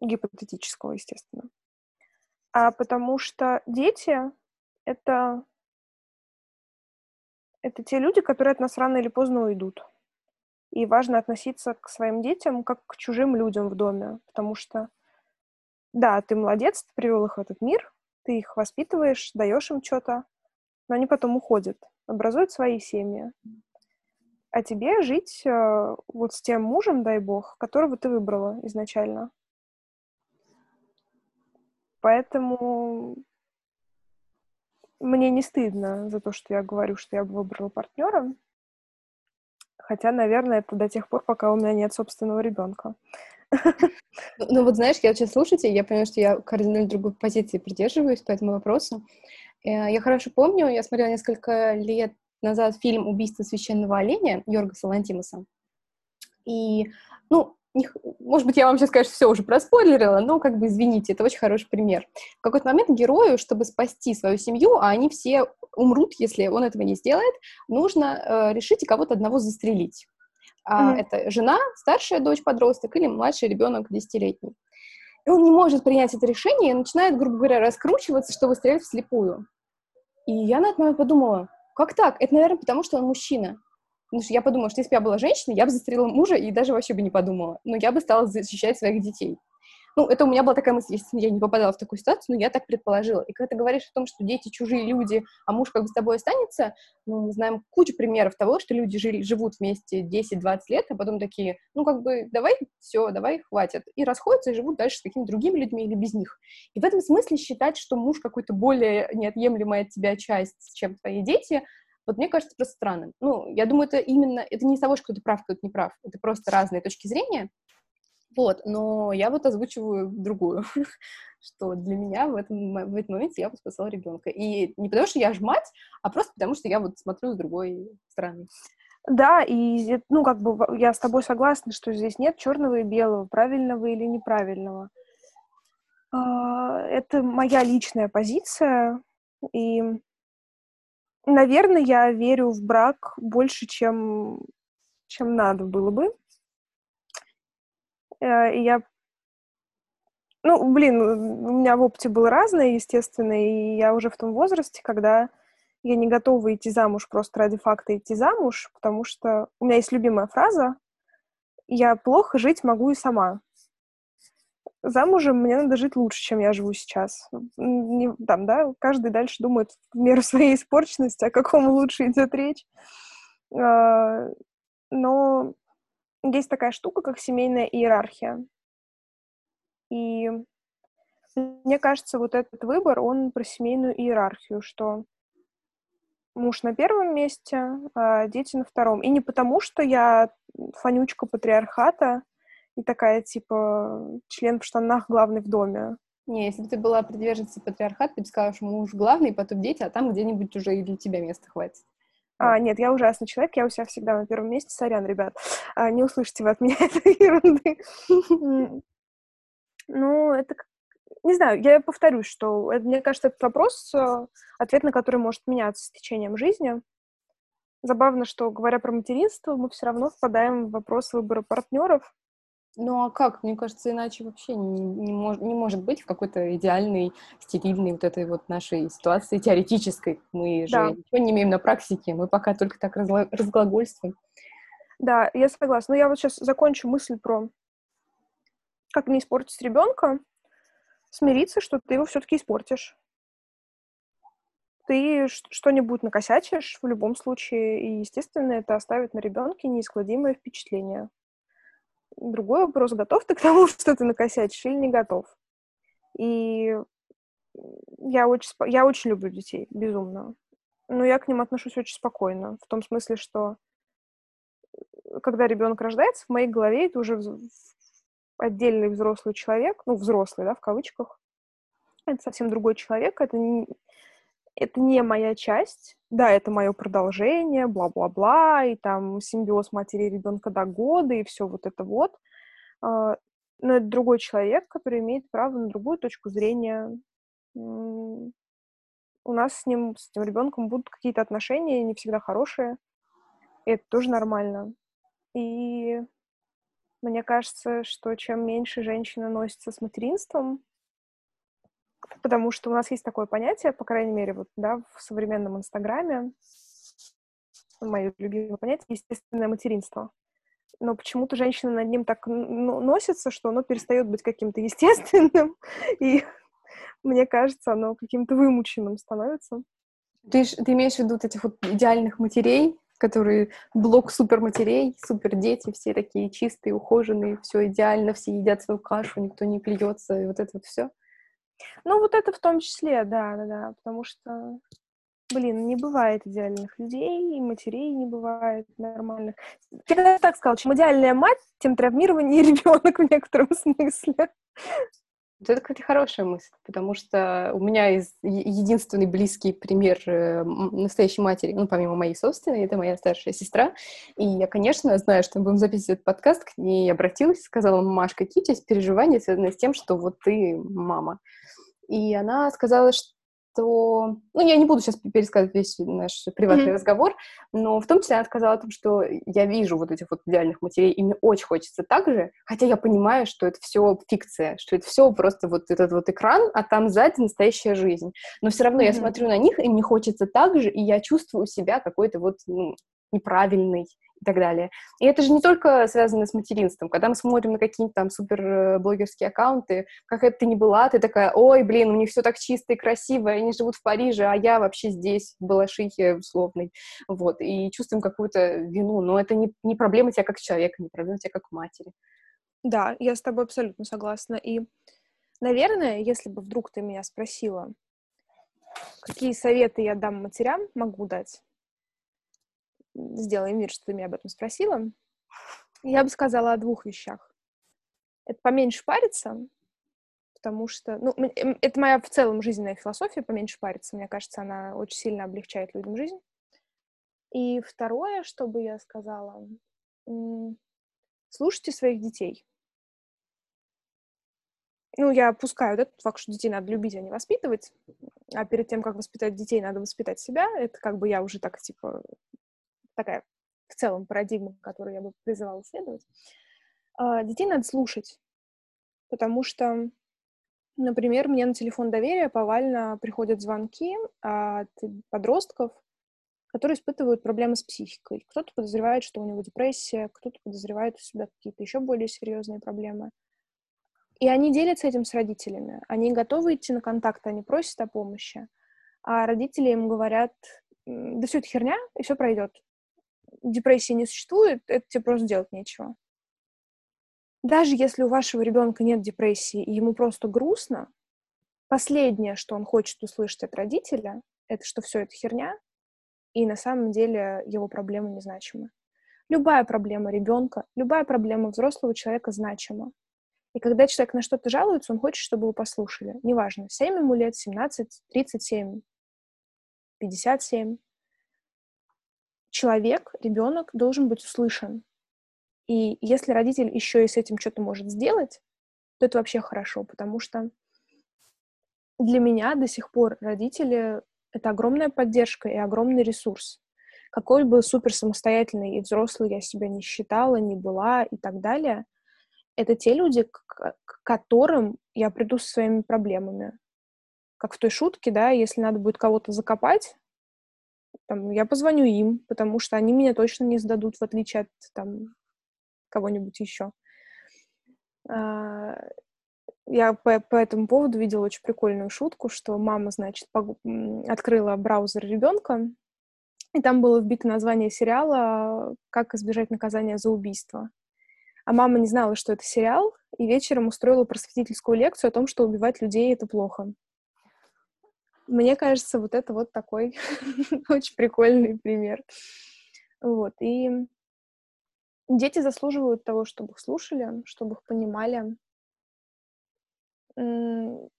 гипотетического, естественно, а потому что дети это это те люди, которые от нас рано или поздно уйдут. И важно относиться к своим детям как к чужим людям в доме, потому что, да, ты молодец, ты привел их в этот мир, ты их воспитываешь, даешь им что-то, но они потом уходят, образуют свои семьи. А тебе жить э, вот с тем мужем, дай бог, которого ты выбрала изначально. Поэтому мне не стыдно за то, что я говорю, что я выбрала партнера. Хотя, наверное, это до тех пор, пока у меня нет собственного ребенка. Ну, ну вот знаешь, я сейчас слушайте, я понимаю, что я кардинально другой позиции придерживаюсь по этому вопросу. Э, я хорошо помню, я смотрела несколько лет назад фильм «Убийство священного оленя» Йорга Салантимаса. И, ну, может быть, я вам сейчас, конечно, все уже проспойлерила, но как бы извините, это очень хороший пример. В какой-то момент герою, чтобы спасти свою семью, а они все умрут, если он этого не сделает, нужно э, решить и кого-то одного застрелить. А mm-hmm. Это жена, старшая дочь подросток или младший ребенок десятилетний. И он не может принять это решение и начинает, грубо говоря, раскручиваться, чтобы стрелять вслепую. И я на этот момент подумала, как так? Это, наверное, потому что он мужчина. Потому что я подумала, что если бы я была женщиной, я бы застрелила мужа и даже вообще бы не подумала. Но я бы стала защищать своих детей. Ну, это у меня была такая мысль, если я не попадала в такую ситуацию, но я так предположила. И когда ты говоришь о том, что дети чужие люди, а муж как бы с тобой останется, ну, мы знаем кучу примеров того, что люди жили, живут вместе 10-20 лет, а потом такие, ну, как бы, давай, все, давай, хватит. И расходятся, и живут дальше с какими-то другими людьми или без них. И в этом смысле считать, что муж какой-то более неотъемлемая от тебя часть, чем твои дети, вот мне кажется просто странным. Ну, я думаю, это именно, это не из того, что ты прав, кто-то не прав. Это просто разные точки зрения. Вот, но я вот озвучиваю другую, что для меня в этом, в этом моменте я бы спасала ребенка. И не потому, что я ж мать, а просто потому, что я вот смотрю с другой стороны. Да, и, ну, как бы я с тобой согласна, что здесь нет черного и белого, правильного или неправильного. А, это моя личная позиция, и Наверное, я верю в брак больше, чем, чем надо было бы. Э, и я... Ну, блин, у меня в опыте было разное, естественно, и я уже в том возрасте, когда я не готова идти замуж просто ради факта идти замуж, потому что у меня есть любимая фраза «Я плохо жить могу и сама» замужем мне надо жить лучше, чем я живу сейчас. Не, там, да, каждый дальше думает в меру своей испорченности, о каком лучше идет речь. А, но есть такая штука, как семейная иерархия. И мне кажется, вот этот выбор, он про семейную иерархию, что муж на первом месте, а дети на втором. И не потому, что я фанючка патриархата и такая, типа, член в штанах главный в доме. Не, если бы ты была приверженцей патриархата, ты бы сказала, что муж главный, потом дети, а там где-нибудь уже и для тебя места хватит. А, нет, я ужасный человек, я у себя всегда на первом месте. Сорян, ребят, а, не услышите вы от меня этой ерунды. Ну, это не знаю, я повторюсь, что это, мне кажется, этот вопрос, э, ответ на который может меняться с течением жизни. Забавно, что, говоря про материнство, мы все равно впадаем в вопрос выбора партнеров. Ну а как? Мне кажется, иначе вообще не, не, мож, не может быть в какой-то идеальной, стерильной вот этой вот нашей ситуации теоретической. Мы да. же ничего не имеем на практике, мы пока только так разгла- разглагольствуем. Да, я согласна. Но я вот сейчас закончу мысль про как не испортить ребенка смириться, что ты его все-таки испортишь. Ты что-нибудь накосячишь в любом случае, и, естественно, это оставит на ребенке неискладимое впечатление. Другой вопрос, готов ты к тому, что ты накосячишь или не готов. И я очень, я очень люблю детей, безумно. Но я к ним отношусь очень спокойно, в том смысле, что когда ребенок рождается, в моей голове это уже отдельный взрослый человек, ну, взрослый, да, в кавычках, это совсем другой человек, это это не моя часть, да, это мое продолжение, бла-бла-бла, и там симбиоз матери и ребенка до года, и все вот это вот. А, но это другой человек, который имеет право на другую точку зрения. У нас с ним, с этим ребенком будут какие-то отношения, не всегда хорошие. И это тоже нормально. И мне кажется, что чем меньше женщина носится с материнством, потому что у нас есть такое понятие, по крайней мере, вот, да, в современном Инстаграме, мое любимое понятие, естественное материнство. Но почему-то женщина над ним так носится, что оно перестает быть каким-то естественным, и мне кажется, оно каким-то вымученным становится. Ты, ты имеешь в виду вот этих вот идеальных матерей, которые блок суперматерей, супердети, все такие чистые, ухоженные, все идеально, все едят свою кашу, никто не плюется, и вот это вот все. Ну, вот это в том числе, да, да, да, потому что, блин, не бывает идеальных людей, и матерей не бывает нормальных. Я так сказала, чем идеальная мать, тем травмированнее ребенок в некотором смысле. Вот это, кстати, хорошая мысль, потому что у меня есть единственный близкий пример э, настоящей матери, ну, помимо моей собственной, это моя старшая сестра. И я, конечно, знаю, что мы будем записывать этот подкаст, к ней обратилась, сказала, Маш, какие у тебя переживания, связанные с тем, что вот ты мама? И она сказала, что что... Ну, я не буду сейчас пересказывать весь наш приватный mm-hmm. разговор, но в том числе она сказала о том, что я вижу вот этих вот идеальных матерей, и мне очень хочется так же, хотя я понимаю, что это все фикция, что это все просто вот этот вот экран, а там сзади настоящая жизнь. Но все равно mm-hmm. я смотрю на них, и мне хочется так же, и я чувствую себя какой-то вот ну, неправильный, и так далее. И это же не только связано с материнством. Когда мы смотрим на какие-то там суперблогерские аккаунты, как это ты не была, ты такая, ой, блин, у них все так чисто и красиво, они живут в Париже, а я вообще здесь, в Балашихе условной. Вот, и чувствуем какую-то вину. Но это не, не проблема тебя как человека, не проблема тебя как матери. Да, я с тобой абсолютно согласна. И, наверное, если бы вдруг ты меня спросила, какие советы я дам матерям, могу дать, сделаем вид, что ты меня об этом спросила, я бы сказала о двух вещах. Это поменьше париться, потому что, ну, это моя в целом жизненная философия, поменьше париться. Мне кажется, она очень сильно облегчает людям жизнь. И второе, что бы я сказала, слушайте своих детей. Ну, я опускаю да, факт, что детей надо любить, а не воспитывать. А перед тем, как воспитать детей, надо воспитать себя. Это как бы я уже так, типа, такая в целом парадигма, которую я бы призывала исследовать. А, детей надо слушать, потому что, например, мне на телефон доверия повально приходят звонки от подростков, которые испытывают проблемы с психикой. Кто-то подозревает, что у него депрессия, кто-то подозревает у себя какие-то еще более серьезные проблемы. И они делятся этим с родителями. Они готовы идти на контакт, они просят о помощи. А родители им говорят, да все это херня, и все пройдет депрессии не существует, это тебе просто делать нечего. Даже если у вашего ребенка нет депрессии, и ему просто грустно, последнее, что он хочет услышать от родителя, это что все это херня, и на самом деле его проблемы незначимы. Любая проблема ребенка, любая проблема взрослого человека значима. И когда человек на что-то жалуется, он хочет, чтобы его послушали. Неважно, 7 ему лет, 17, 37, 57. Человек, ребенок должен быть услышан. И если родитель еще и с этим что-то может сделать, то это вообще хорошо, потому что для меня до сих пор родители — это огромная поддержка и огромный ресурс. Какой бы супер самостоятельной и взрослой я себя не считала, не была и так далее, это те люди, к которым я приду со своими проблемами. Как в той шутке, да, если надо будет кого-то закопать, там, я позвоню им, потому что они меня точно не сдадут, в отличие от там, кого-нибудь еще. А, я по, по этому поводу видела очень прикольную шутку, что мама, значит, пог... открыла браузер ребенка, и там было вбито название сериала «Как избежать наказания за убийство». А мама не знала, что это сериал, и вечером устроила просветительскую лекцию о том, что убивать людей — это плохо. Мне кажется, вот это вот такой очень прикольный пример. Вот, и дети заслуживают того, чтобы их слушали, чтобы их понимали.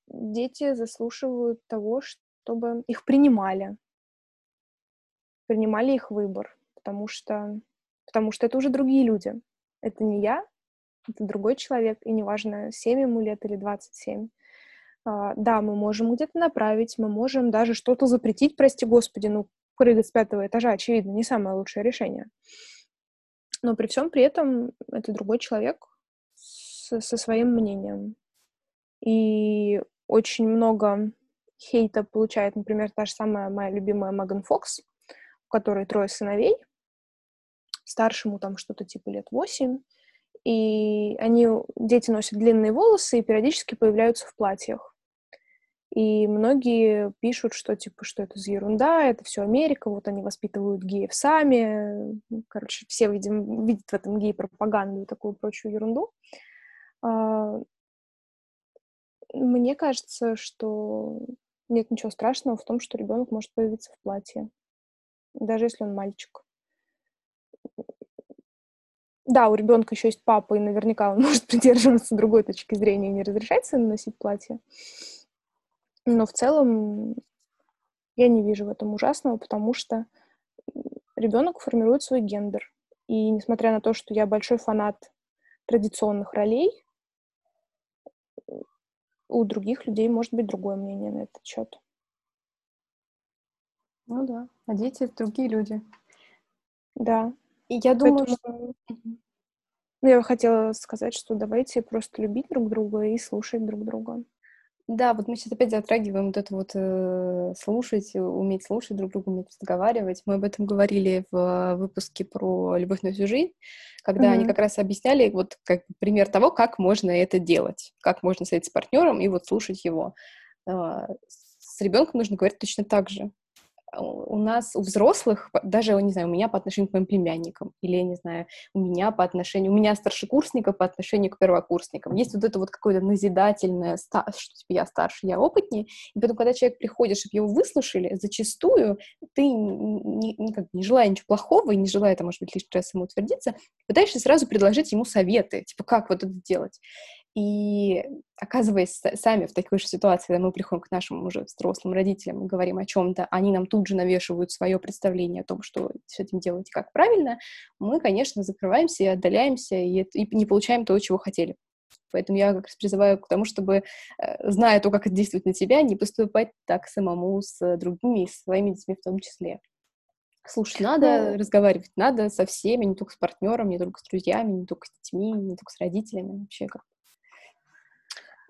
Дети заслуживают того, чтобы их принимали, принимали их выбор, потому что, потому что это уже другие люди. Это не я, это другой человек, и неважно, 7 ему лет или 27. А, да, мы можем где-то направить, мы можем даже что-то запретить, прости господи, ну, прыгать с пятого этажа, очевидно, не самое лучшее решение. Но при всем при этом это другой человек со, со своим мнением. И очень много хейта получает, например, та же самая моя любимая Меган Фокс, у которой трое сыновей, старшему там что-то типа лет восемь, и они, дети носят длинные волосы и периодически появляются в платьях. И многие пишут, что типа, что это за ерунда, это все Америка, вот они воспитывают геев сами. Короче, все, видим, видят в этом гей-пропаганду и такую прочую ерунду. А, мне кажется, что нет ничего страшного в том, что ребенок может появиться в платье, даже если он мальчик. Да, у ребенка еще есть папа, и наверняка он может придерживаться другой точки зрения и не разрешать сыну носить платье. Но в целом я не вижу в этом ужасного, потому что ребенок формирует свой гендер. И несмотря на то, что я большой фанат традиционных ролей, у других людей может быть другое мнение на этот счет. Ну да, а дети — другие люди. Да. И я думаю, Поэтому... что... Ну, я хотела сказать, что давайте просто любить друг друга и слушать друг друга. Да, вот мы сейчас опять затрагиваем вот это вот э, слушать, уметь слушать друг друга, уметь разговаривать. Мы об этом говорили в выпуске про любовь на всю жизнь, когда mm-hmm. они как раз объясняли вот как пример того, как можно это делать, как можно сидеть с партнером и вот слушать его. Э, с ребенком нужно говорить точно так же у нас, у взрослых, даже, не знаю, у меня по отношению к моим племянникам, или, я не знаю, у меня по отношению, у меня старшекурсника по отношению к первокурсникам. Есть вот это вот какое-то назидательное, что типа я старше, я опытнее, и потом, когда человек приходит, чтобы его выслушали, зачастую ты, не, не, как, не желая ничего плохого, и не желая, это, может быть, лишний раз ему утвердиться, пытаешься сразу предложить ему советы, типа, как вот это делать. И оказываясь сами в такой же ситуации, когда мы приходим к нашим уже взрослым родителям и говорим о чем-то, они нам тут же навешивают свое представление о том, что с этим делать и как правильно, мы, конечно, закрываемся и отдаляемся, и, и не получаем то, чего хотели. Поэтому я как раз призываю к тому, чтобы, э, зная то, как это действует на тебя, не поступать так самому с другими, с своими детьми в том числе. Слушать надо, ну, разговаривать надо со всеми, не только с партнером, не только с друзьями, не только с детьми, не только с родителями, вообще как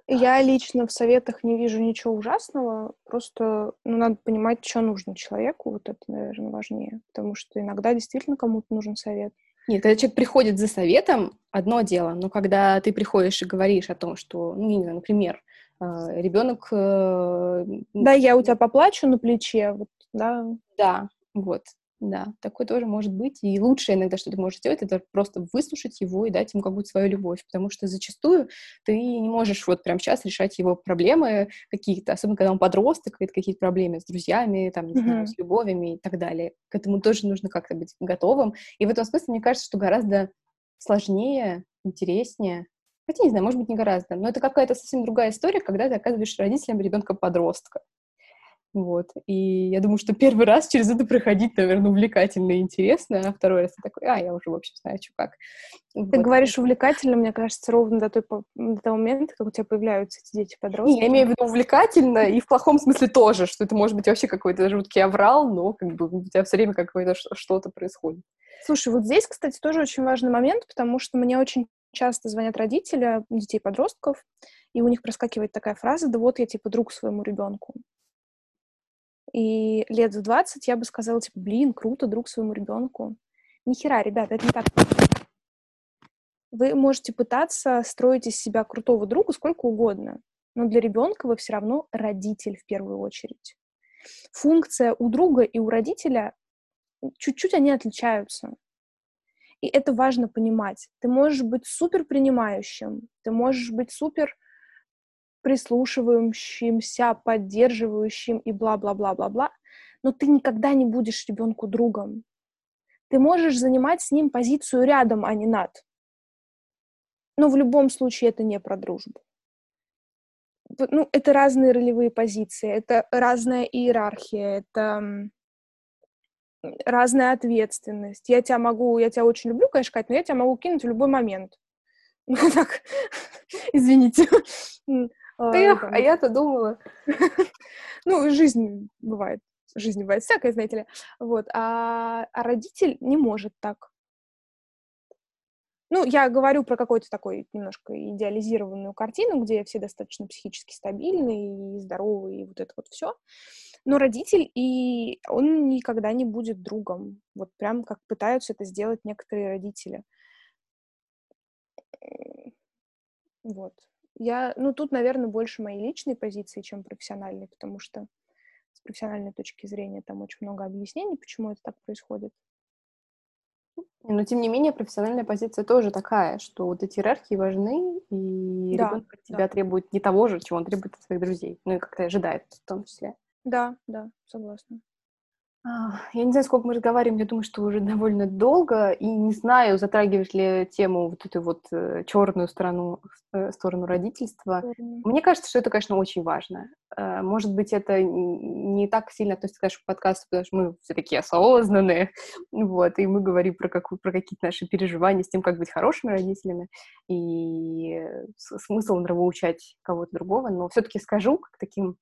я лично в советах не вижу ничего ужасного, просто ну, надо понимать, что нужно человеку, вот это, наверное, важнее, потому что иногда действительно кому-то нужен совет. Нет, когда человек приходит за советом, одно дело, но когда ты приходишь и говоришь о том, что, ну, не знаю, например, а, ребенок... Э, да, я у тебя поплачу на плече, вот, да. Да, вот. Да, такое тоже может быть. И лучшее иногда, что ты можешь сделать, это просто выслушать его и дать ему какую-то свою любовь. Потому что зачастую ты не можешь вот прямо сейчас решать его проблемы какие-то, особенно когда он подросток, какие-то проблемы с друзьями, там, не mm-hmm. знаю, с любовями и так далее. К этому тоже нужно как-то быть готовым. И в этом смысле, мне кажется, что гораздо сложнее, интереснее Хотя, не знаю, может быть, не гораздо, но это какая-то совсем другая история, когда ты оказываешь родителям ребенка-подростка. Вот. И я думаю, что первый раз через это проходить, наверное, увлекательно и интересно, а второй раз ты такой, а, я уже, в общем, знаю, что как. Ты вот. говоришь увлекательно, мне кажется, ровно до, той, до того момента, как у тебя появляются эти дети-подростки. Я имею в виду увлекательно и в плохом смысле тоже, что это может быть вообще какой-то жуткий аврал, но как бы у тебя все время какое-то что-то происходит. Слушай, вот здесь, кстати, тоже очень важный момент, потому что мне очень часто звонят родители детей-подростков, и у них проскакивает такая фраза, да вот я типа друг своему ребенку. И лет в 20 я бы сказала, типа, блин, круто, друг своему ребенку. Нихера, ребята, это не так. Вы можете пытаться строить из себя крутого друга сколько угодно, но для ребенка вы все равно родитель в первую очередь. Функция у друга и у родителя чуть-чуть они отличаются. И это важно понимать. Ты можешь быть супер принимающим, ты можешь быть супер прислушивающимся, поддерживающим и бла-бла-бла-бла-бла, но ты никогда не будешь ребенку другом. Ты можешь занимать с ним позицию рядом, а не над. Но в любом случае это не про дружбу. Ну, это разные ролевые позиции, это разная иерархия, это разная ответственность. Я тебя могу, я тебя очень люблю, конечно, Кать, но я тебя могу кинуть в любой момент. Ну, так, извините. Эх, а я-то думала. Ну, жизнь бывает, жизнь бывает всякая, знаете ли. Вот, а, а родитель не может так. Ну, я говорю про какую-то такой немножко идеализированную картину, где все достаточно психически стабильные и здоровые, и вот это вот все. Но родитель, и он никогда не будет другом. Вот прям как пытаются это сделать некоторые родители. Вот. Я, ну, тут, наверное, больше моей личной позиции, чем профессиональной, потому что с профессиональной точки зрения там очень много объяснений, почему это так происходит. Но, тем не менее, профессиональная позиция тоже такая, что вот эти иерархии важны, и да, ребенок от тебя да. требует не того же, чего он требует от своих друзей, ну и как-то ожидает в том числе. Да, да, согласна. Я не знаю, сколько мы разговариваем, я думаю, что уже довольно долго, и не знаю, затрагиваешь ли тему вот эту вот э, черную сторону, э, сторону родительства. Mm-hmm. Мне кажется, что это, конечно, очень важно. Э, может быть, это не так сильно относится, конечно, к подкасту, потому что мы все такие осознанные, вот, и мы говорим про, какую, про какие-то наши переживания с тем, как быть хорошими родителями, и смысл нравоучать кого-то другого, но все-таки скажу, как таким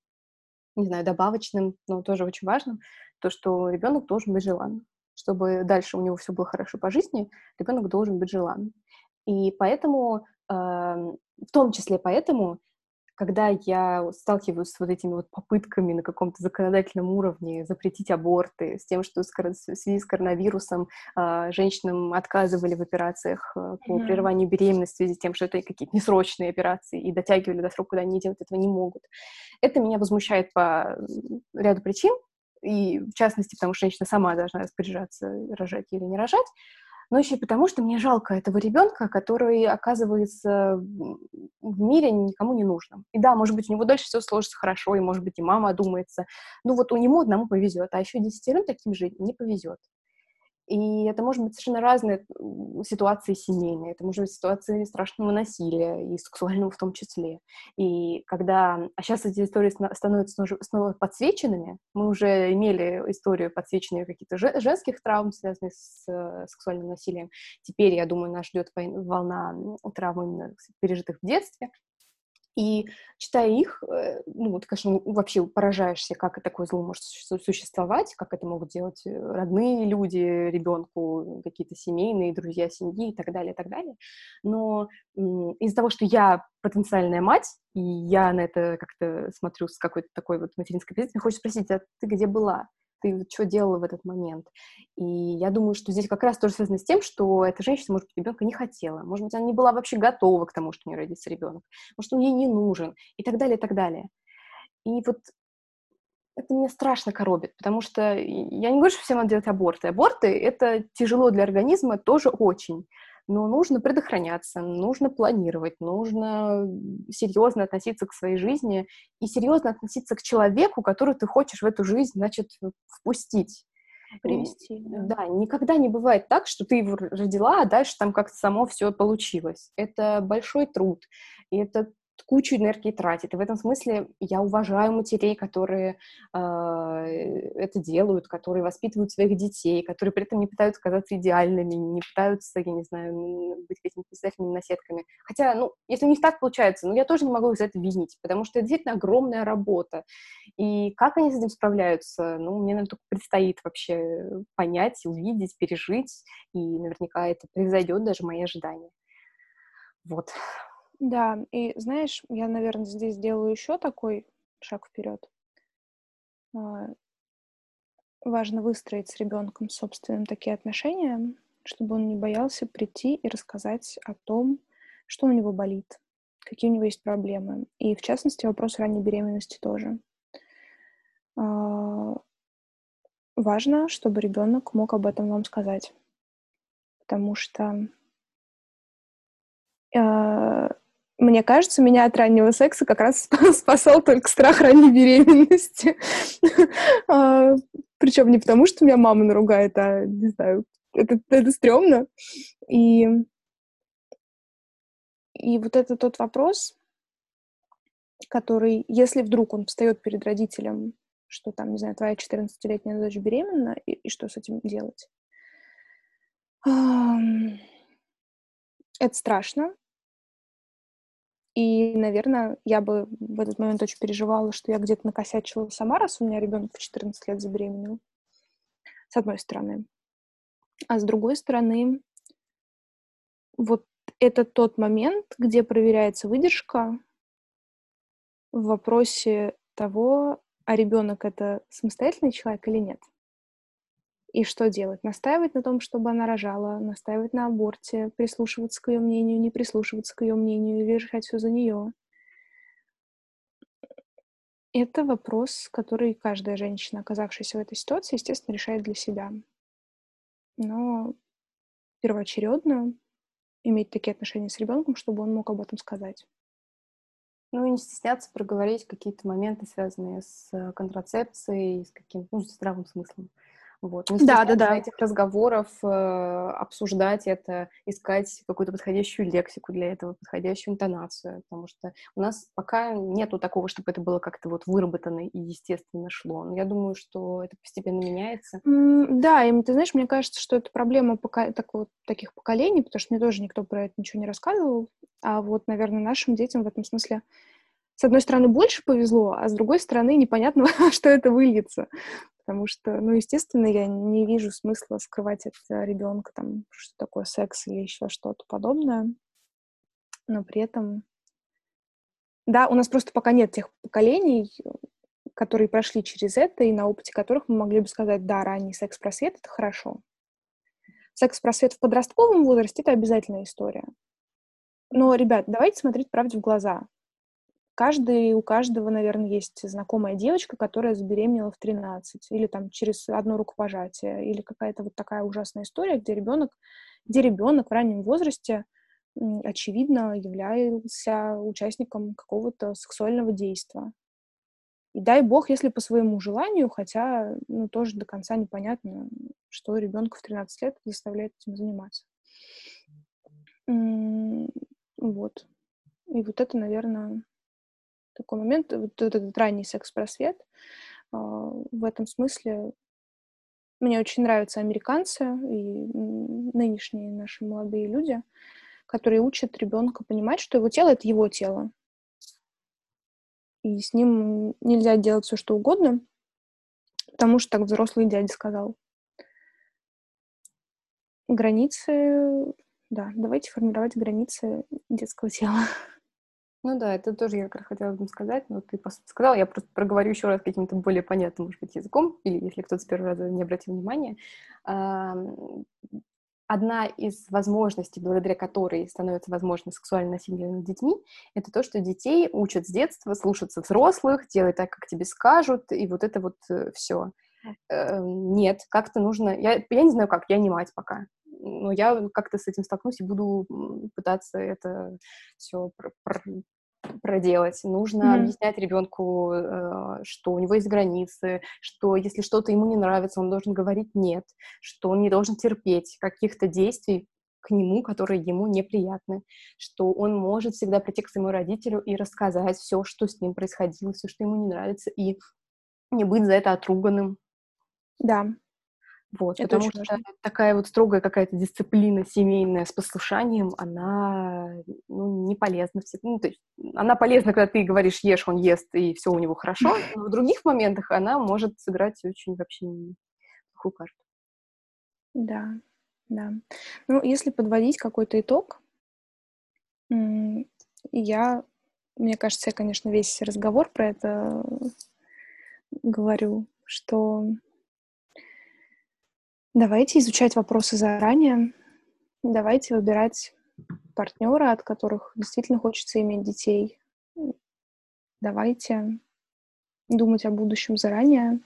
не знаю, добавочным, но тоже очень важным, то, что ребенок должен быть желанным. Чтобы дальше у него все было хорошо по жизни, ребенок должен быть желанным. И поэтому, э, в том числе поэтому, когда я сталкиваюсь с вот этими вот попытками на каком-то законодательном уровне запретить аборты, с тем, что в связи с коронавирусом э, женщинам отказывали в операциях э, по mm-hmm. прерыванию беременности в связи с тем, что это какие-то несрочные операции, и дотягивали до срока, когда они делать этого не могут. Это меня возмущает по ряду причин, и в частности, потому что женщина сама должна распоряжаться, рожать или не рожать, но еще и потому, что мне жалко этого ребенка, который оказывается в мире никому не нужным. И да, может быть, у него дальше все сложится хорошо, и, может быть, и мама одумается. Ну вот у него одному повезет, а еще десятерым таким же не повезет. И это может быть совершенно разные ситуации семейные, это может быть ситуации страшного насилия, и сексуального в том числе. И когда... А сейчас эти истории становятся снова подсвеченными, мы уже имели историю подсвеченные каких-то женских травм, связанных с э, сексуальным насилием. Теперь, я думаю, нас ждет волна травм именно пережитых в детстве. И читая их, э, ну, ты, конечно, вообще поражаешься, как такое зло может существовать, как это могут делать э, родные люди ребенку, какие-то семейные, друзья семьи и так далее, и так далее. Но из-за того, что я потенциальная мать, и я на это как-то смотрю с какой-то такой вот материнской позиции, мне хочется спросить, а ты где была? Ты что делала в этот момент. И я думаю, что здесь как раз тоже связано с тем, что эта женщина, может быть, ребенка не хотела, может быть, она не была вообще готова к тому, что у нее родится ребенок, может, он ей не нужен, и так далее, и так далее. И вот это меня страшно коробит, потому что я не говорю, что всем надо делать аборты. Аборты — это тяжело для организма тоже очень. Но нужно предохраняться, нужно планировать, нужно серьезно относиться к своей жизни и серьезно относиться к человеку, который ты хочешь в эту жизнь, значит, впустить привести. Да. да, никогда не бывает так, что ты его родила, а дальше там как-то само все получилось. Это большой труд, и это кучу энергии тратит. И в этом смысле я уважаю матерей, которые э, это делают, которые воспитывают своих детей, которые при этом не пытаются казаться идеальными, не пытаются, я не знаю, быть какими-то писательными наседками. Хотя, ну, если у них так получается, ну, я тоже не могу их за это винить, потому что это действительно огромная работа. И как они с этим справляются, ну, мне, наверное, только предстоит вообще понять, увидеть, пережить, и наверняка это превзойдет даже мои ожидания. Вот. Да, и знаешь, я, наверное, здесь сделаю еще такой шаг вперед. А, важно выстроить с ребенком собственным такие отношения, чтобы он не боялся прийти и рассказать о том, что у него болит, какие у него есть проблемы. И, в частности, вопрос ранней беременности тоже. А, важно, чтобы ребенок мог об этом вам сказать. Потому что а, мне кажется, меня от раннего секса как раз спасал только страх ранней беременности. А, Причем не потому, что меня мама наругает, а, не знаю, это, это стрёмно. И, и вот это тот вопрос, который, если вдруг он встает перед родителем, что там, не знаю, твоя 14-летняя дочь беременна, и, и что с этим делать? Это страшно, и, наверное, я бы в этот момент очень переживала, что я где-то накосячила сама, раз у меня ребенок в 14 лет забеременел. С одной стороны. А с другой стороны, вот это тот момент, где проверяется выдержка в вопросе того, а ребенок это самостоятельный человек или нет. И что делать? Настаивать на том, чтобы она рожала, настаивать на аборте, прислушиваться к ее мнению, не прислушиваться к ее мнению или решать все за нее. Это вопрос, который каждая женщина, оказавшаяся в этой ситуации, естественно, решает для себя. Но первоочередно иметь такие отношения с ребенком, чтобы он мог об этом сказать. Ну и не стесняться проговорить какие-то моменты, связанные с контрацепцией, с каким-то, ну, здравым смыслом. Вот. Не да, да, да. этих разговоров, э, обсуждать это, искать какую-то подходящую лексику для этого, подходящую интонацию, потому что у нас пока нету такого, чтобы это было как-то вот выработано и естественно шло. Но я думаю, что это постепенно меняется. Mm, да, и ты знаешь, мне кажется, что это проблема пока, так вот, таких поколений, потому что мне тоже никто про это ничего не рассказывал, а вот, наверное, нашим детям в этом смысле с одной стороны, больше повезло, а с другой стороны, непонятно, что это выльется потому что, ну, естественно, я не вижу смысла скрывать от ребенка там, что такое секс или еще что-то подобное, но при этом, да, у нас просто пока нет тех поколений, которые прошли через это, и на опыте которых мы могли бы сказать, да, ранний секс-просвет — это хорошо. Секс-просвет в подростковом возрасте — это обязательная история. Но, ребят, давайте смотреть правде в глаза. Каждый, у каждого, наверное, есть знакомая девочка, которая забеременела в 13, или там через одно рукопожатие, или какая-то вот такая ужасная история, где ребенок, где ребенок в раннем возрасте очевидно являлся участником какого-то сексуального действия. И дай бог, если по своему желанию, хотя ну, тоже до конца непонятно, что ребенка в 13 лет заставляет этим заниматься. Вот. И вот это, наверное, такой момент, вот этот ранний секс-просвет. А, в этом смысле мне очень нравятся американцы и нынешние наши молодые люди, которые учат ребенка понимать, что его тело — это его тело. И с ним нельзя делать все, что угодно, потому что так взрослый дядя сказал. Границы, да, давайте формировать границы детского тела. Ну да, это тоже я как раз хотела бы сказать, но ты сказала, я просто проговорю еще раз каким-то более понятным, может быть, языком, или если кто-то с первого раза не обратил внимания. одна из возможностей, благодаря которой становится возможно сексуальное насилие над детьми, это то, что детей учат с детства слушаться взрослых, делать так, как тебе скажут, и вот это вот э, все. Э, нет, как-то нужно... Я, я не знаю как, я не мать пока. Но я как-то с этим столкнусь и буду пытаться это все проделать. Нужно mm-hmm. объяснять ребенку, э, что у него есть границы, что если что-то ему не нравится, он должен говорить нет, что он не должен терпеть каких-то действий к нему, которые ему неприятны, что он может всегда прийти к своему родителю и рассказать все, что с ним происходило, все, что ему не нравится, и не быть за это отруганным. Да, вот, это потому что важно. такая вот строгая какая-то дисциплина семейная с послушанием, она ну, не полезна. Ну, то есть она полезна, когда ты говоришь, ешь, он ест, и все у него хорошо, но в других моментах она может сыграть очень вообще плохую карту. Да, да. Ну, если подводить какой-то итог, я, мне кажется, я, конечно, весь разговор про это говорю, что Давайте изучать вопросы заранее. Давайте выбирать партнера, от которых действительно хочется иметь детей. Давайте думать о будущем заранее.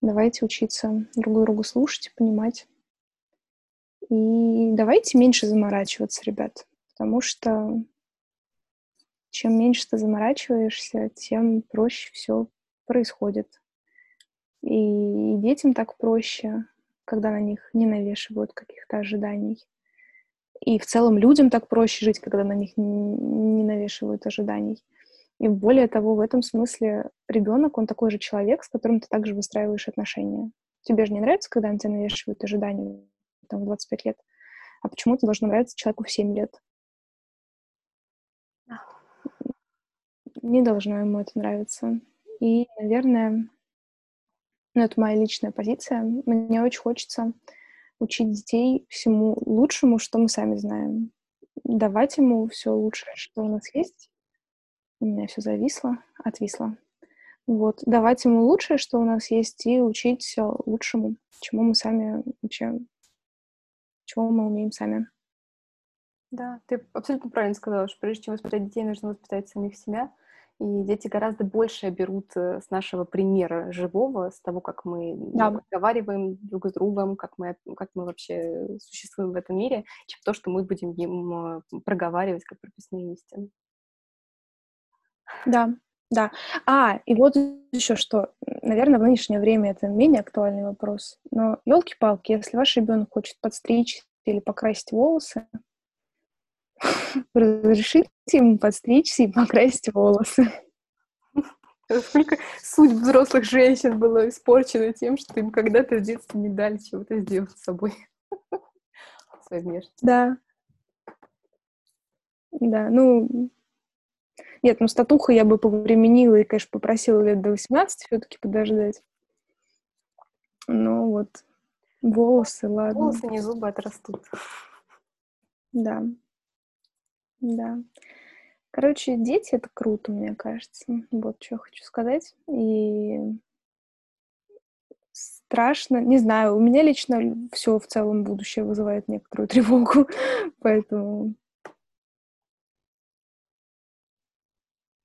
Давайте учиться друг друга слушать понимать. И давайте меньше заморачиваться, ребят, потому что чем меньше ты заморачиваешься, тем проще все происходит. И детям так проще, когда на них не навешивают каких-то ожиданий. И в целом людям так проще жить, когда на них не навешивают ожиданий. И более того, в этом смысле ребенок, он такой же человек, с которым ты также выстраиваешь отношения. Тебе же не нравится, когда на тебя навешивают ожидания там, в 25 лет, а почему-то должно нравиться человеку в 7 лет. Не должно ему это нравиться. И, наверное, ну, это моя личная позиция. Мне очень хочется учить детей всему лучшему, что мы сами знаем. Давать ему все лучшее, что у нас есть. У меня все зависло, отвисло. Вот, давать ему лучшее, что у нас есть, и учить все лучшему, чему мы сами вообще, чего мы умеем сами. Да, ты абсолютно правильно сказала, что прежде чем воспитать детей, нужно воспитать самих себя. И дети гораздо больше берут э, с нашего примера живого, с того, как мы да. разговариваем друг с другом, как мы, как мы вообще существуем в этом мире, чем то, что мы будем им э, проговаривать как прописные истины. Да, да. А, и вот еще что. Наверное, в нынешнее время это менее актуальный вопрос. Но елки-палки, если ваш ребенок хочет подстричь или покрасить волосы, разрешите ему подстричься и покрасить волосы. Сколько суть взрослых женщин было испорчена тем, что им когда-то в детстве не дали чего-то сделать с собой. Своей внешностью. Да. Да, ну... Нет, ну, статуху я бы повременила и, конечно, попросила лет до 18 все-таки подождать. Ну, вот, волосы, ладно. Волосы не зубы отрастут. Да. Да. Короче, дети — это круто, мне кажется. Вот что я хочу сказать. И страшно, не знаю, у меня лично все в целом будущее вызывает некоторую тревогу, поэтому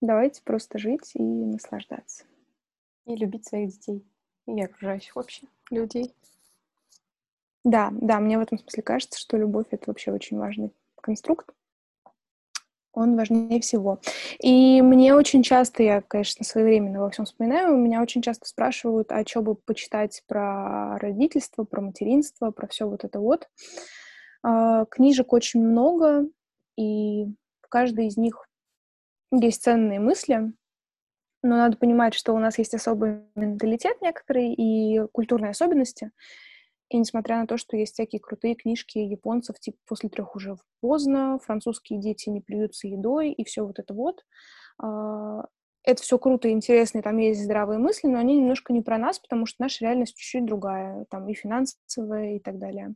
давайте просто жить и наслаждаться. И любить своих детей и окружающих вообще людей. Да, да, мне в этом смысле кажется, что любовь — это вообще очень важный конструкт, он важнее всего. И мне очень часто, я, конечно, своевременно во всем вспоминаю, меня очень часто спрашивают, а что бы почитать про родительство, про материнство, про все вот это вот. А, книжек очень много, и в каждой из них есть ценные мысли, но надо понимать, что у нас есть особый менталитет некоторые и культурные особенности, и несмотря на то, что есть всякие крутые книжки японцев, типа «После трех уже поздно», «Французские дети не плюются едой» и все вот это вот, а, это все круто и интересно, и там есть здравые мысли, но они немножко не про нас, потому что наша реальность чуть-чуть другая, там и финансовая, и так далее.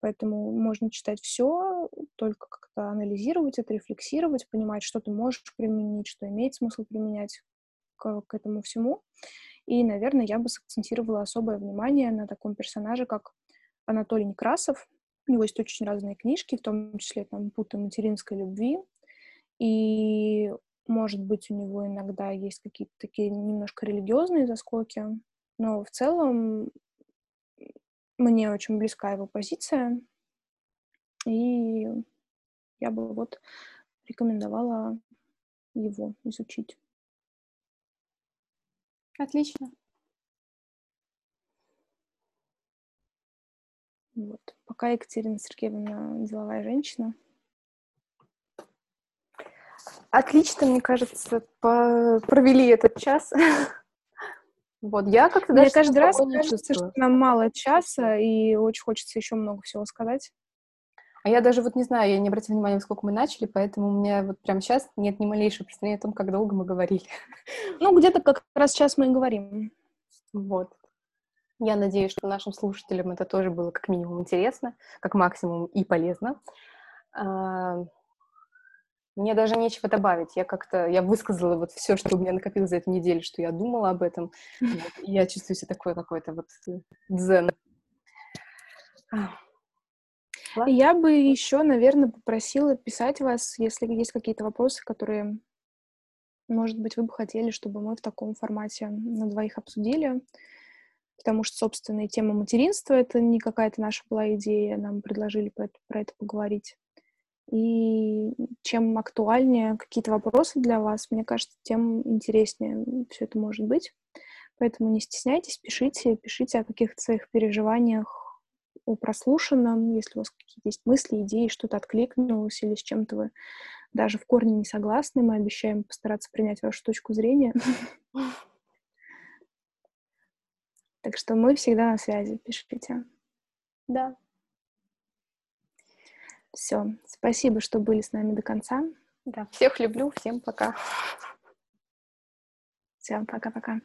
Поэтому можно читать все, только как-то анализировать это, рефлексировать, понимать, что ты можешь применить, что имеет смысл применять к, к этому всему. И, наверное, я бы сакцентировала особое внимание на таком персонаже, как Анатолий Некрасов. У него есть очень разные книжки, в том числе там «Путы материнской любви». И, может быть, у него иногда есть какие-то такие немножко религиозные заскоки, но в целом мне очень близка его позиция, и я бы вот рекомендовала его изучить. Отлично. Вот. Пока Екатерина Сергеевна деловая женщина. Отлично, мне кажется, по- провели этот час. Вот, я как-то Мне каждый раз кажется, что нам мало часа, и очень хочется еще много всего сказать. А я даже вот не знаю, я не обратила внимания, сколько мы начали, поэтому у меня вот прямо сейчас нет ни малейшего представления о том, как долго мы говорили. Ну, где-то как раз сейчас мы и говорим. Вот. Я надеюсь, что нашим слушателям это тоже было как минимум интересно, как максимум и полезно. А, Мне даже нечего добавить. Я как-то, я высказала вот все, что у меня накопилось за эту неделю, что я думала об этом. Вот. Я чувствую себя такой какой-то вот э, дзен. Ладно. Я бы еще, наверное, попросила писать вас, если есть какие-то вопросы, которые, может быть, вы бы хотели, чтобы мы в таком формате на двоих обсудили. Потому что, собственно, и тема материнства — это не какая-то наша была идея, нам предложили про это, про это поговорить. И чем актуальнее какие-то вопросы для вас, мне кажется, тем интереснее все это может быть. Поэтому не стесняйтесь, пишите, пишите о каких-то своих переживаниях, о прослушанном, если у вас какие-то есть мысли, идеи, что-то откликнулось или с чем-то вы даже в корне не согласны, мы обещаем постараться принять вашу точку зрения. Так что мы всегда на связи, пишите. Да. Все, спасибо, что были с нами до конца. Да. Всех люблю, всем пока. Всем пока-пока.